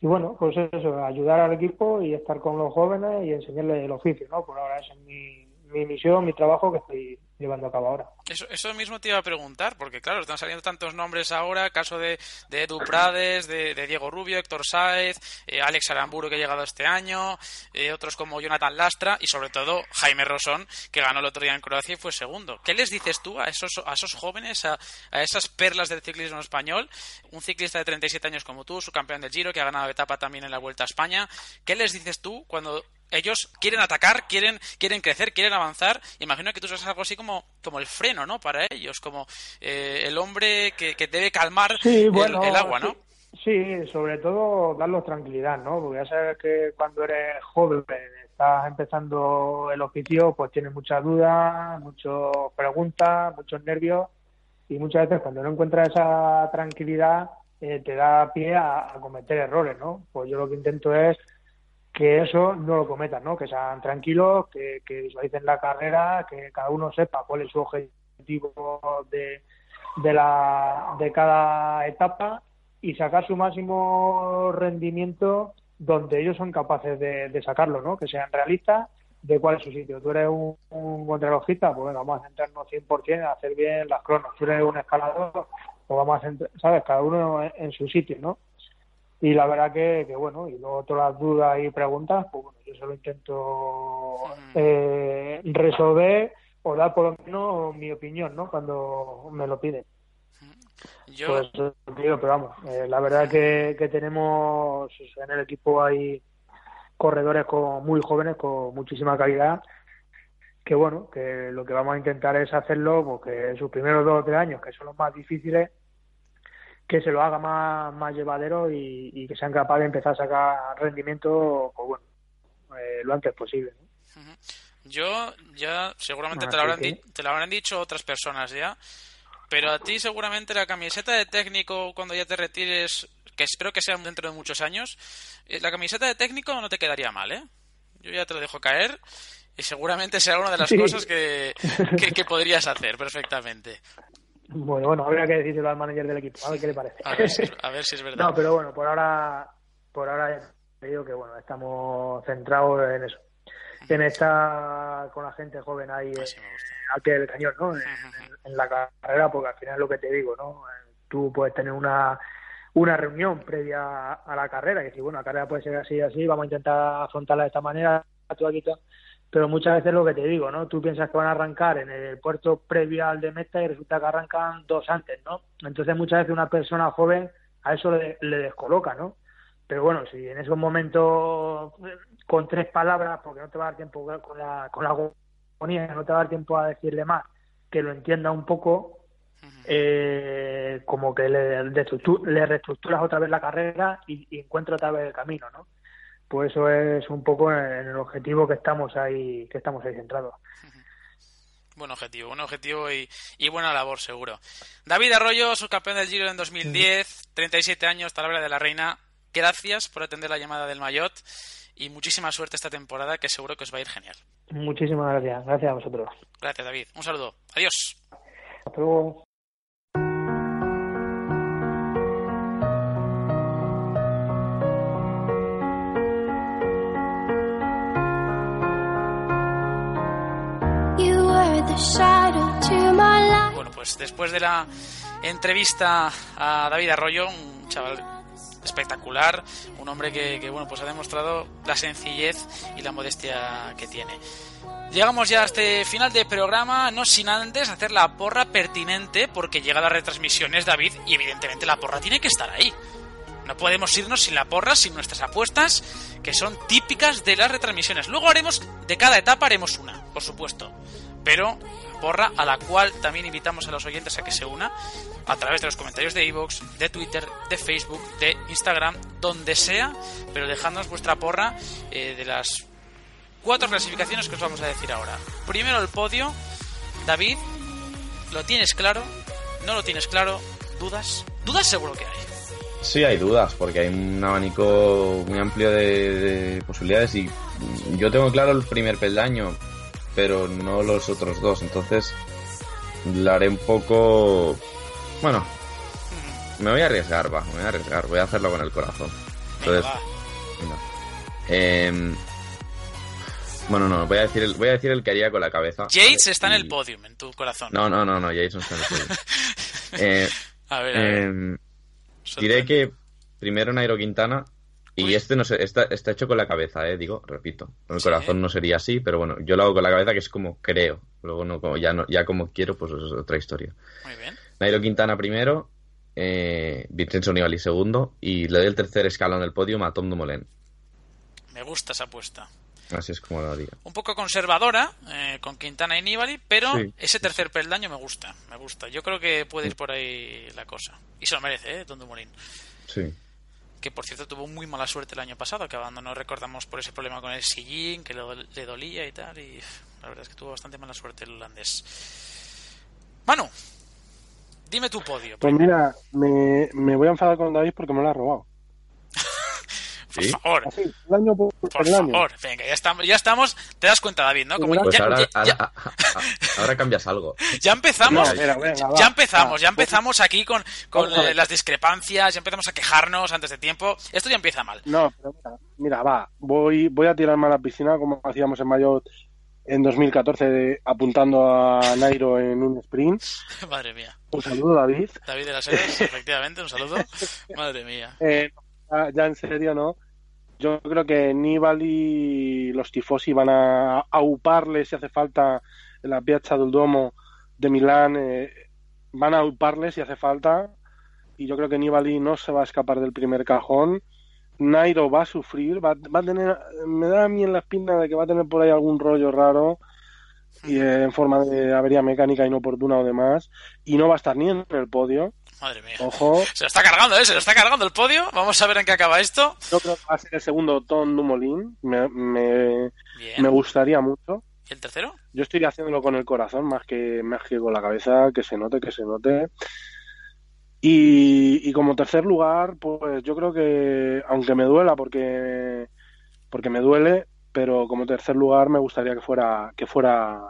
y bueno, pues eso, ayudar al equipo y estar con los jóvenes y enseñarles el oficio, ¿no? Por ahora esa es mi, mi misión, mi trabajo que estoy, llevando a cabo ahora. Eso, mismo te iba a preguntar, porque claro, están saliendo tantos nombres ahora, caso de, de Edu Prades, de, Diego Rubio, Héctor Sáez, eh, Alex Aramburu que ha llegado este año, eh, otros como Jonathan Lastra y sobre todo Jaime Rosón, que ganó el otro día en Croacia y fue segundo. ¿Qué les dices tú a esos, a esos jóvenes, a, a esas perlas del ciclismo español? Un ciclista de 37 años como tú, su campeón del Giro, que ha ganado etapa también en la Vuelta a España. ¿Qué les dices tú cuando ellos quieren atacar, quieren, quieren crecer, quieren avanzar. Imagino que tú seas algo así como, como el freno, ¿no? Para ellos, como eh, el hombre que, debe calmar el, agua, ¿no? Sí, sobre todo darlos tranquilidad, ¿no? Porque ya sabes que cuando eres joven, estás empezando el oficio, pues tienes muchas dudas, muchas preguntas, muchos nervios y muchas veces cuando no encuentras esa tranquilidad eh, te da pie a, a cometer errores, ¿no? Pues yo lo que intento es que eso no lo cometan, ¿no? Que sean tranquilos, que, que visualicen la carrera, que cada uno sepa cuál es su objetivo de, de, la, de cada etapa y sacar su máximo rendimiento donde ellos son capaces de, sacarlo, ¿no? Que sean realistas de cuál es su sitio. Tú eres un, un contrarrojista, pues venga, vamos a centrarnos 100% en hacer bien las cronos. Tú eres un escalador, pues vamos a centrar, ¿sabes? Cada uno en su sitio, ¿no? Y la verdad que, que, bueno, y luego todas las dudas y preguntas, pues bueno, yo solo intento eh, resolver o dar por lo menos mi opinión, ¿no? Cuando me lo piden. Yo... Pues digo, pero vamos, eh, la verdad que, que tenemos en el equipo hay corredores con, muy jóvenes con muchísima calidad que bueno, que lo que vamos a intentar es hacerlo porque sus primeros dos o tres años, que son los más difíciles, que se lo haga más, más llevadero y, que sean capaces de empezar a sacar rendimiento pues bueno, eh, lo antes posible. Yo ya seguramente te, lo habrán te lo habrán dicho otras personas ya, pero a ti seguramente la camiseta de técnico cuando ya te retires, que espero que sea dentro de muchos años, eh, la camiseta de técnico no te quedaría mal, ¿eh? Yo ya te lo dejo caer y seguramente sea una de las cosas que, que podrías hacer perfectamente. Bueno, bueno, habría que decírselo al manager del equipo, a ver qué le parece. A ver, si, es verdad. No, pero bueno, por ahora, por ahora te digo que bueno, estamos centrados en eso. En estar con la gente joven ahí al pie del cañón, ¿no? En, la carrera, porque al final es lo que te digo, ¿no? Tú puedes tener una, una reunión previa a la carrera y decir, bueno, la carrera puede ser así, así, vamos a intentar afrontarla de esta manera, tú aquí, pero muchas veces lo que te digo, ¿no? Tú piensas que van a arrancar en el puerto previo al de meta y resulta que arrancan dos antes, ¿no? Entonces muchas veces una persona joven a eso le, descoloca, ¿no? Pero bueno, si en esos momentos con tres palabras, porque no te va a dar tiempo con la, con la agonía, no te va a dar tiempo a decirle más, que lo entienda un poco, eh, como que le, le reestructuras otra vez la carrera y, y encuentra otra vez el camino, ¿no? Pues eso es un poco en el objetivo que estamos ahí que estamos ahí centrados Buen objetivo, buen objetivo y, buena labor, seguro. David Arroyo, subcampeón del Giro en 2010, 37 años, palabra de la reina. Gracias por atender la llamada del Mayot y muchísima suerte esta temporada que seguro que os va a ir genial. Muchísimas gracias, gracias a vosotros. Gracias, David. Un saludo. Adiós. Hasta luego. Bueno, pues después de la entrevista a David Arroyo, un chaval espectacular, un hombre que, bueno, pues ha demostrado la sencillez y la modestia que tiene. Llegamos ya a este final de programa, no sin antes hacer la porra pertinente, porque llega la retransmisiones David y evidentemente la porra tiene que estar ahí. No podemos irnos sin la porra, sin nuestras apuestas, que son típicas de las retransmisiones. Luego haremos, de cada etapa haremos una, por supuesto pero porra a la cual también invitamos a los oyentes a que se una a través de los comentarios de iVoox, de Twitter, de Facebook, de Instagram, donde sea, pero dejadnos vuestra porra eh, de las cuatro clasificaciones que os vamos a decir ahora. Primero el podio, David, ¿lo tienes claro? ¿No lo tienes claro? ¿Dudas? ¿Dudas seguro que hay? Sí, hay dudas, porque hay un abanico muy amplio de posibilidades y yo tengo claro el primer peldaño, pero no los otros dos. Entonces, la haré un poco. Bueno, me voy a arriesgar, va, me voy a arriesgar, voy a hacerlo con el corazón. Entonces, em, Bueno, no, voy a decir el, voy a decir el que haría con la cabeza. Yates ¿vale? está en Y- el podium, en tu corazón. No, no, no, no, Yates no está en el podio. Eh, A ver, a ver. em, diré que primero Nairo Quintana. Y este no sé, está, está hecho con la cabeza, eh, digo, repito. El Sí. corazón no sería así, pero bueno, yo lo hago con la cabeza que es como creo. Luego no, como ya no, ya como quiero, pues es otra historia. Muy bien. Nairo Quintana primero, eh, Vincenzo Nibali segundo y le doy el tercer escalón del podio a Tom Dumoulin. Me gusta esa apuesta. Así es como lo haría. Un poco conservadora eh, con Quintana y Nibali, pero Sí. ese tercer peldaño me gusta. Me gusta. Yo creo que puede ir por ahí la cosa. Y se lo merece, ¿eh? Don Dumoulin. Sí. Que por cierto tuvo muy mala suerte el año pasado, que abandonó, recordamos, por ese problema con el sillín, que le, dolía y tal. Y la verdad es que tuvo bastante mala suerte el holandés. Manu, dime tu podio. Pues mira, me, me voy a enfadar con David porque me lo ha robado. Por ¿Sí? favor, Así, el año por, por el año. favor. Venga, ya estamos, ya estamos. Te das cuenta, David, ¿no? Como Pues ya, ahora, ya- ya- ahora, cambias algo. ya empezamos. No, mira, venga, va, ya empezamos, va. ya empezamos aquí con, con eh, las discrepancias, ya empezamos a quejarnos antes de tiempo. Esto ya empieza mal. No, pero mira, mira, va, voy, voy a tirarme a la piscina como hacíamos en Mayo en 2014 de- apuntando a Nairo en un sprint. Madre mía. Un saludo, David. David de las Heras, efectivamente, un saludo. Madre mía. Eh, ya, ya en serio, ¿no? Yo creo que Nibali y los tifosi van a auparle si hace falta en la Piazza del Duomo de Milán. eh, van a auparle si hace falta. Y yo creo que Nibali no se va a escapar del primer cajón. Nairo va a sufrir, va, va a tener, me da a mí en la espina de que va a tener por ahí algún rollo raro y eh, en forma de avería mecánica inoportuna o demás, y no va a estar ni en el podio. Madre mía. Ojo, Se lo está cargando, ¿eh? Se lo está cargando el podio. Vamos a ver en qué acaba esto. yo creo que va a ser el segundo Tom Dumoulin, me, me, me gustaría mucho. ¿Y el tercero? Yo estoy haciéndolo con el corazón más que, más que con la cabeza, que se note, que se note. Y, y como tercer lugar, pues yo creo que, aunque me duela, porque, porque me duele, pero como tercer lugar me gustaría que fuera, que fuera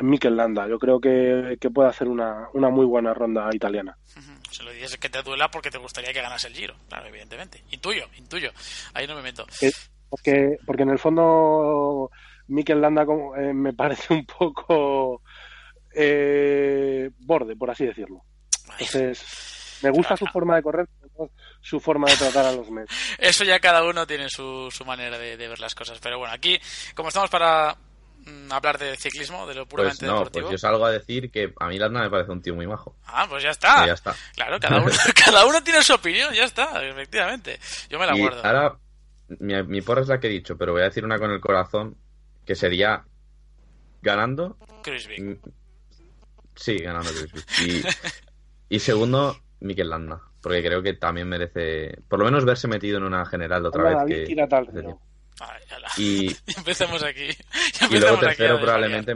Mikel Landa. Yo creo que, que puede hacer una, una muy buena ronda italiana. Ujú. Se lo dices que te duela porque te gustaría que ganase el Giro. Claro, evidentemente. Intuyo, intuyo. Ahí no me meto. Porque, porque en el fondo Mikel Landa como, eh, me parece un poco eh, borde, por así decirlo. Entonces, me gusta su forma de correr, su forma de tratar a los medios. Eso ya cada uno tiene su, su manera de, de ver las cosas. Pero bueno, aquí, como estamos para hablar de ciclismo, de lo Pues puramente no, deportivo. pues yo salgo a decir que a mí Landa me parece un tío muy majo. Ah, pues ya está. Y ya está. Claro, cada uno, cada uno tiene su opinión, ya está, efectivamente. Yo me la Y guardo. ahora, mi, mi porra es la que he dicho, pero voy a decir una con el corazón, que sería ganando. Cruisevik. mm, Sí, ganando Crisby. Y, y segundo, Mikel Landa, porque creo que también merece, por lo menos, verse metido en una general otra vez. David, que tírate al río. Ay. Y, empezamos aquí. Y luego aquí tercero, probablemente,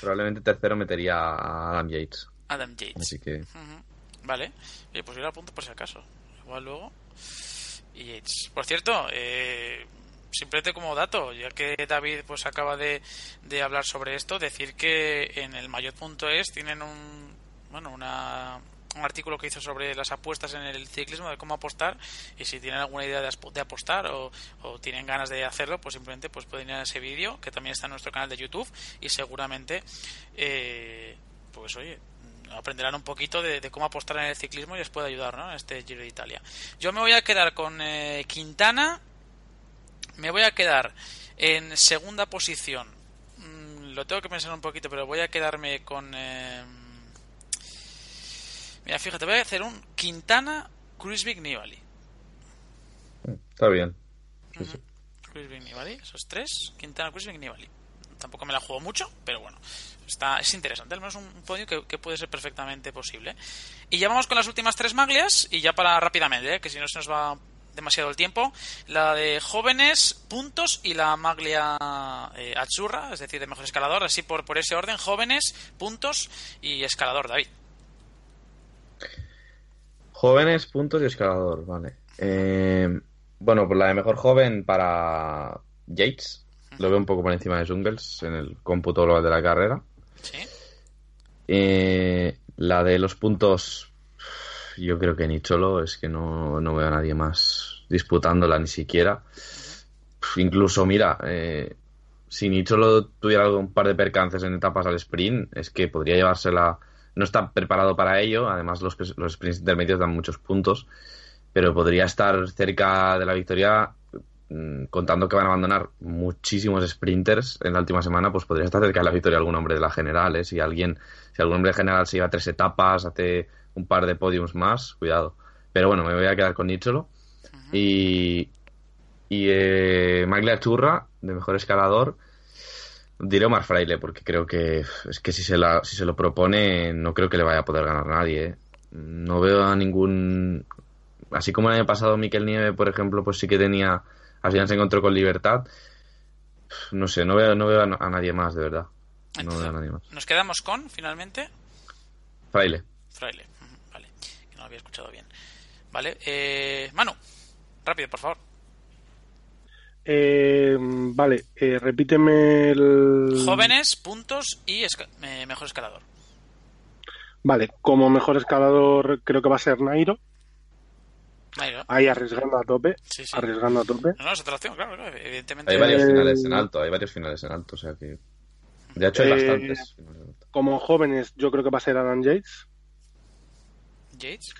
probablemente tercero metería a Adam Yates. Adam Yates. Así que. Vale. Pues yo lo apunto por si acaso. Igual luego. Y Yates. Por cierto, eh, simplemente como dato, ya que David pues acaba de, de hablar sobre esto, decir que en el mayor.es tienen un bueno una un artículo que hizo sobre las apuestas en el ciclismo, de cómo apostar, y si tienen alguna idea de, de apostar o, o tienen ganas de hacerlo, pues simplemente pues pueden ir a ese vídeo, que también está en nuestro canal de YouTube, y seguramente, eh, pues oye, aprenderán un poquito de, de cómo apostar en el ciclismo y les puede ayudar ¿no? en este Giro de Italia. Yo me voy a quedar con eh, Quintana, me voy a quedar en segunda posición. Mm, lo tengo que pensar un poquito, pero voy a quedarme con... eh, Mira, fíjate, voy a hacer un Quintana, Kruisvik, Nibali. está bien. Kruisvik, Nibali, esos tres. Quintana, Kruisvik, Nibali. Tampoco me la juego mucho, pero bueno, está, es interesante. Al menos un, un podio que, que puede ser perfectamente posible. Y ya vamos con las últimas tres maglias, y ya para rápidamente, ¿eh? que si no se nos va demasiado el tiempo. La de jóvenes, puntos, y la maglia eh, Azzurra, es decir, de mejor escalador. Así por, por ese orden, jóvenes, puntos y escalador, David. Jóvenes, puntos y escalador, vale. Eh, bueno, pues la de mejor joven para Yates. Lo veo un poco por encima de Jungles en el cómputo global de la carrera. ¿Sí? Eh, la de los puntos, yo creo que ni Cholo, es que no, no veo a nadie más disputándola ni siquiera. Incluso, mira, eh, si Nicholo tuviera un par de percances en etapas al sprint, es que podría llevársela. No está preparado para ello, además los, los sprints intermedios dan muchos puntos, pero podría estar cerca de la victoria mm, contando que van a abandonar muchísimos sprinters en la última semana, pues podría estar cerca de la victoria algún hombre de la general, ¿eh? si alguien, si algún hombre de general se lleva tres etapas, hace un par de podiums más, cuidado. Pero bueno, me voy a quedar con Nicholo. Y, y eh, Maglia Churra, de mejor escalador, diré Omar Fraile, porque creo que es que si se, la, si se lo propone, no creo que le vaya a poder ganar nadie. ¿eh? No veo a ningún. Así como el año pasado Miquel Nieve, por ejemplo, pues sí que tenía. Al final se encontró con libertad. No sé, no veo, no veo a, a nadie más, de verdad. No veo a nadie más. ¿Nos quedamos con, finalmente? Fraile. Fraile. Vale, que no lo había escuchado bien. Vale, eh, Manu, rápido, por favor. Eh, vale, eh, repíteme el. Jóvenes, puntos y esca- eh, mejor escalador. Vale, como mejor escalador creo que va a ser Nairo. Nairo. Ahí arriesgando a tope. Sí, sí. Arriesgando a tope. No, no, es otra opción, claro, claro, evidentemente. Hay varios Eh, finales en alto, hay varios finales en alto, o sea que. De hecho, hay Eh, bastantes finales en alto. Como jóvenes yo creo que va a ser Adam Yates. Yates.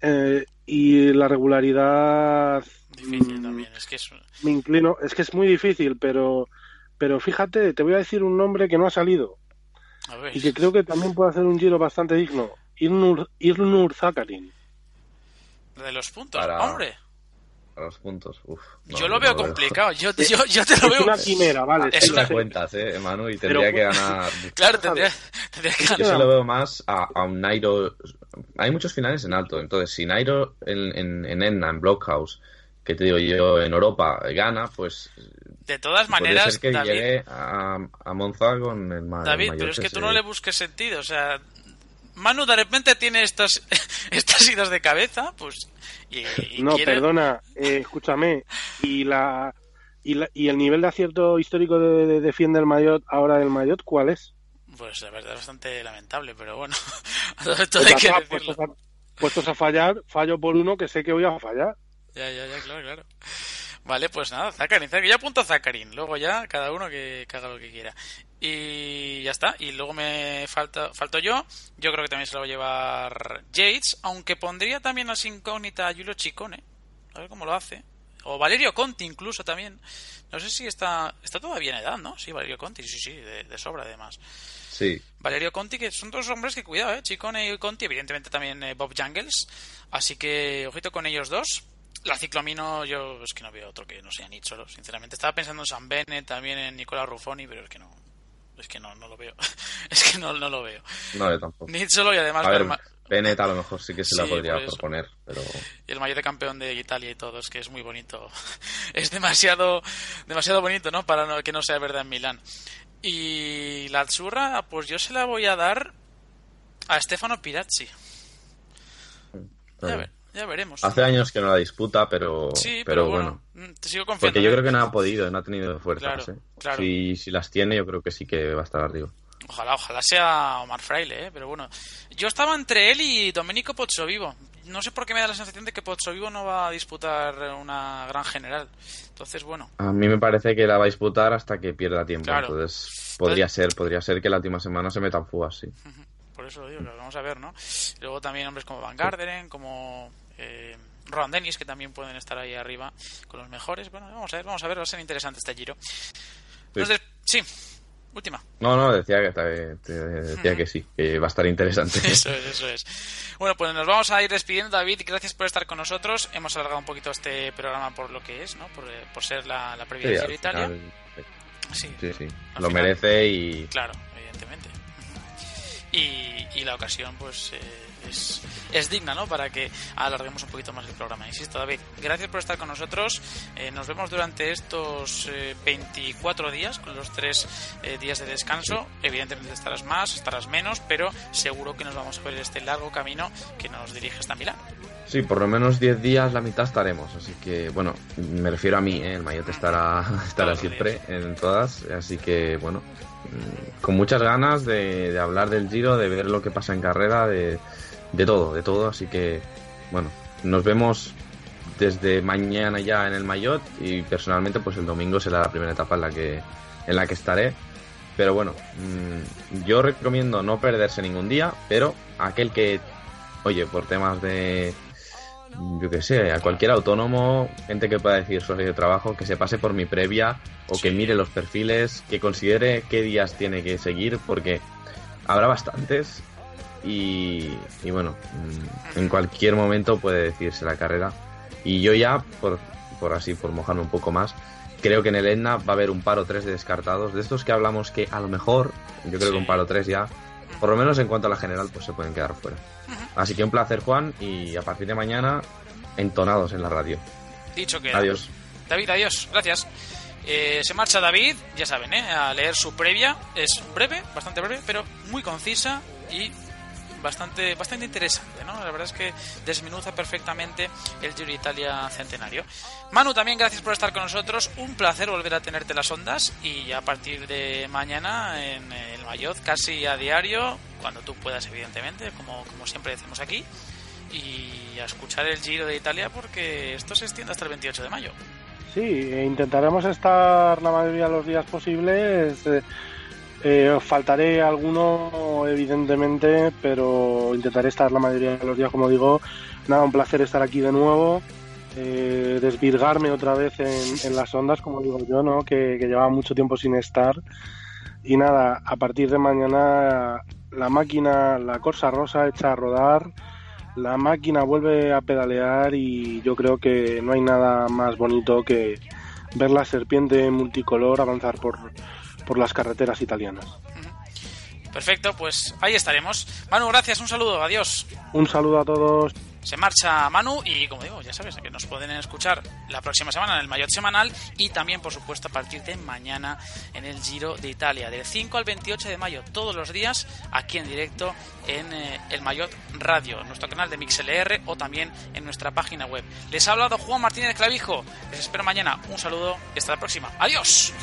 Eh, y la regularidad. difícil mm, también, es que es... Me inclino. Es que es muy difícil, pero. Pero fíjate, te voy a decir un nombre que no ha salido A ver, y que creo que también puede hacer un giro bastante digno. Irnur, Irnur Zakarin. de los puntos, Para- hombre. A los puntos, uf. no, yo lo no veo complicado, yo, yo, yo te lo Es veo... una quimera, vale. Es sí, Es una- cuentas, eh, Manu, y tendría Pero- que ganar. Claro, tendría, tendría que Yo ganar. se lo veo más a, a un Nairo. Hay muchos finales en alto, entonces si Nairo en, en, en Enna, en Blockhouse, que te digo yo, en Europa gana, pues De todas maneras, ser que David, llegue a, a Monza con el, ma- el David, mayor pero es que tú no le busques sentido, o sea, Manu de repente tiene estas, estas idas de cabeza, pues... Y, y No, quiere- perdona, eh, escúchame. Y la, y la y el nivel de acierto histórico de, de, de Fiendel Mayotte ahora del Mayotte, ¿cuál es? Pues la verdad es bastante lamentable, pero bueno, todo hay que Pues, decirlo. puestos, a, puestos a fallar, fallo por uno que sé que voy a fallar. Ya, ya, ya, claro, claro. Vale, pues nada, Zakarin, Zakarin. Yo apunto a Zakarin. Luego ya cada uno que, que haga lo que quiera. Y ya está. Y luego me falta falto yo. Yo creo que también se lo va a llevar Yates. Aunque pondría también las incógnita a Giulio Chicone. A ver cómo lo hace. O Valerio Conti incluso también. No sé si está está todavía en edad, ¿no? Sí, Valerio Conti. Sí, sí, de, de sobra además. Sí, Valerio Conti, que son dos hombres que cuidado, ¿eh? Chicone y Conti, evidentemente también eh, Bob Jungles. Así que ojito con ellos dos. La ciclomino, yo es que no veo otro que no sea Nicholo, sinceramente. Estaba pensando en San Bennett, también en Nicola Ruffoni, pero es que no. Es que no, no lo veo. es que no, no lo veo. no, yo tampoco. Nicholo y además A ver, Bennett a lo mejor sí que se la Sí, podría proponer, pero y el mayor de campeón de Italia y todo, es que es muy bonito. es demasiado, demasiado bonito, ¿no? Para no- que no sea verdad en Milán. Y la Azzurra, pues yo se la voy a dar a Stefano Pirazzi. Bueno. ver- ya veremos. hace años que no la disputa, pero, sí, pero, pero, bueno. bueno, te sigo confiando. Porque yo creo que no ha podido, no ha tenido fuerzas. Claro, ¿eh? claro. Si, si las tiene, yo creo que sí que va a estar arriba. Ojalá, ojalá sea Omar Fraile, ¿eh? pero bueno. Yo estaba entre él y Domenico Pozzovivo. No sé por qué me da la sensación de que Pozzovivo no va a disputar una gran general. Entonces, bueno, A mí me parece que la va a disputar hasta que pierda tiempo. Claro. Entonces, podría ser, podría ser que la última semana se metan fugas, sí. por eso lo digo, que vamos a ver, ¿no? Luego también hombres como Van Garderen, como eh, Roland Dennis, que también pueden estar ahí arriba con los mejores. Bueno, vamos a ver, vamos a ver, va a ser interesante este giro. Entonces, sí, última. No, no, decía que, te- te decía que sí, que va a estar interesante. Eso es, eso es. Bueno, pues nos vamos a ir despidiendo, David. Gracias por estar con nosotros. Hemos alargado un poquito este programa por lo que es, ¿no? Por, eh, por ser la, la previa Sí, de Italia. final, Sí, sí, sí, Al lo final- merece y claro, evidentemente. Y, y la ocasión, pues, eh, es, es digna, ¿no? Para que alarguemos un poquito más el programa. Insisto, David, gracias por estar con nosotros. Eh, nos vemos durante estos eh, 24 días, con los tres eh, días de descanso. Evidentemente estarás más, estarás menos, pero seguro que nos vamos a ver este largo camino que nos dirige hasta Milán. Sí, por lo menos 10 días, la mitad estaremos. Así que, bueno, me refiero a mí, ¿eh? el Mayotte estará, estará Todos siempre en todas. Así que, bueno, con muchas ganas de, hablar del Giro, de ver lo que pasa en carrera, de, de todo, de todo. Así que, bueno, nos vemos desde mañana ya en el Mayotte y personalmente pues el domingo será la primera etapa en la que, en la que estaré. Pero bueno, mm, yo recomiendo no perderse ningún día, pero aquel que, oye, por temas de, yo que sé, a cualquier autónomo, gente que pueda decir su de trabajo, que se pase por mi previa o que mire los perfiles, que considere qué días tiene que seguir, porque habrá bastantes y, y bueno, mm, en cualquier momento puede decirse la carrera. Y yo ya, por, por así, por mojarme un poco más, creo que en el Etna va a haber un par o tres de descartados. De estos que hablamos que a lo mejor, yo creo que un par o tres ya, por lo menos en cuanto a la general, pues se pueden quedar fuera. Así que un placer, Juan, y a partir de mañana, entonados en la radio. Dicho que. Adiós. David, adiós. Gracias. Eh, se marcha David, ya saben, ¿eh? a leer su previa. Es breve, bastante breve, pero muy concisa y bastante bastante interesante, ¿no? La verdad es que desminuza perfectamente el Giro Italia centenario. Manu, también gracias por estar con nosotros. Un placer volver a tenerte las ondas y a partir de mañana en el Mayotte casi a diario, cuando tú puedas, evidentemente, como, como siempre decimos aquí, y a escuchar el Giro de Italia porque esto se extiende hasta el 28 de mayo. Sí, e intentaremos estar la mayoría de los días posibles. Eh, eh, faltaré alguno, evidentemente, pero intentaré estar la mayoría de los días, como digo. Nada, un placer estar aquí de nuevo. Eh, desvirgarme otra vez en, las ondas, como digo yo, ¿no? Que, que, llevaba mucho tiempo sin estar. Y nada, a partir de mañana la máquina, la Corsa Rosa echa a rodar, la máquina vuelve a pedalear y yo creo que no hay nada más bonito que ver la serpiente multicolor avanzar por, por las carreteras italianas. Perfecto, pues ahí estaremos. Manu, gracias, un saludo, adiós. Un saludo a todos se marcha Manu y como digo, ya sabes que nos pueden escuchar la próxima semana en el Mayotte Semanal y también por supuesto a partir de mañana en el Giro de Italia, del 5 al 28 de mayo, todos los días aquí en directo en eh, el Mayotte Radio, nuestro canal de MixLR o también en nuestra página web. Les ha hablado Juan Martínez Clavijo, les espero mañana, un saludo y hasta la próxima, adiós.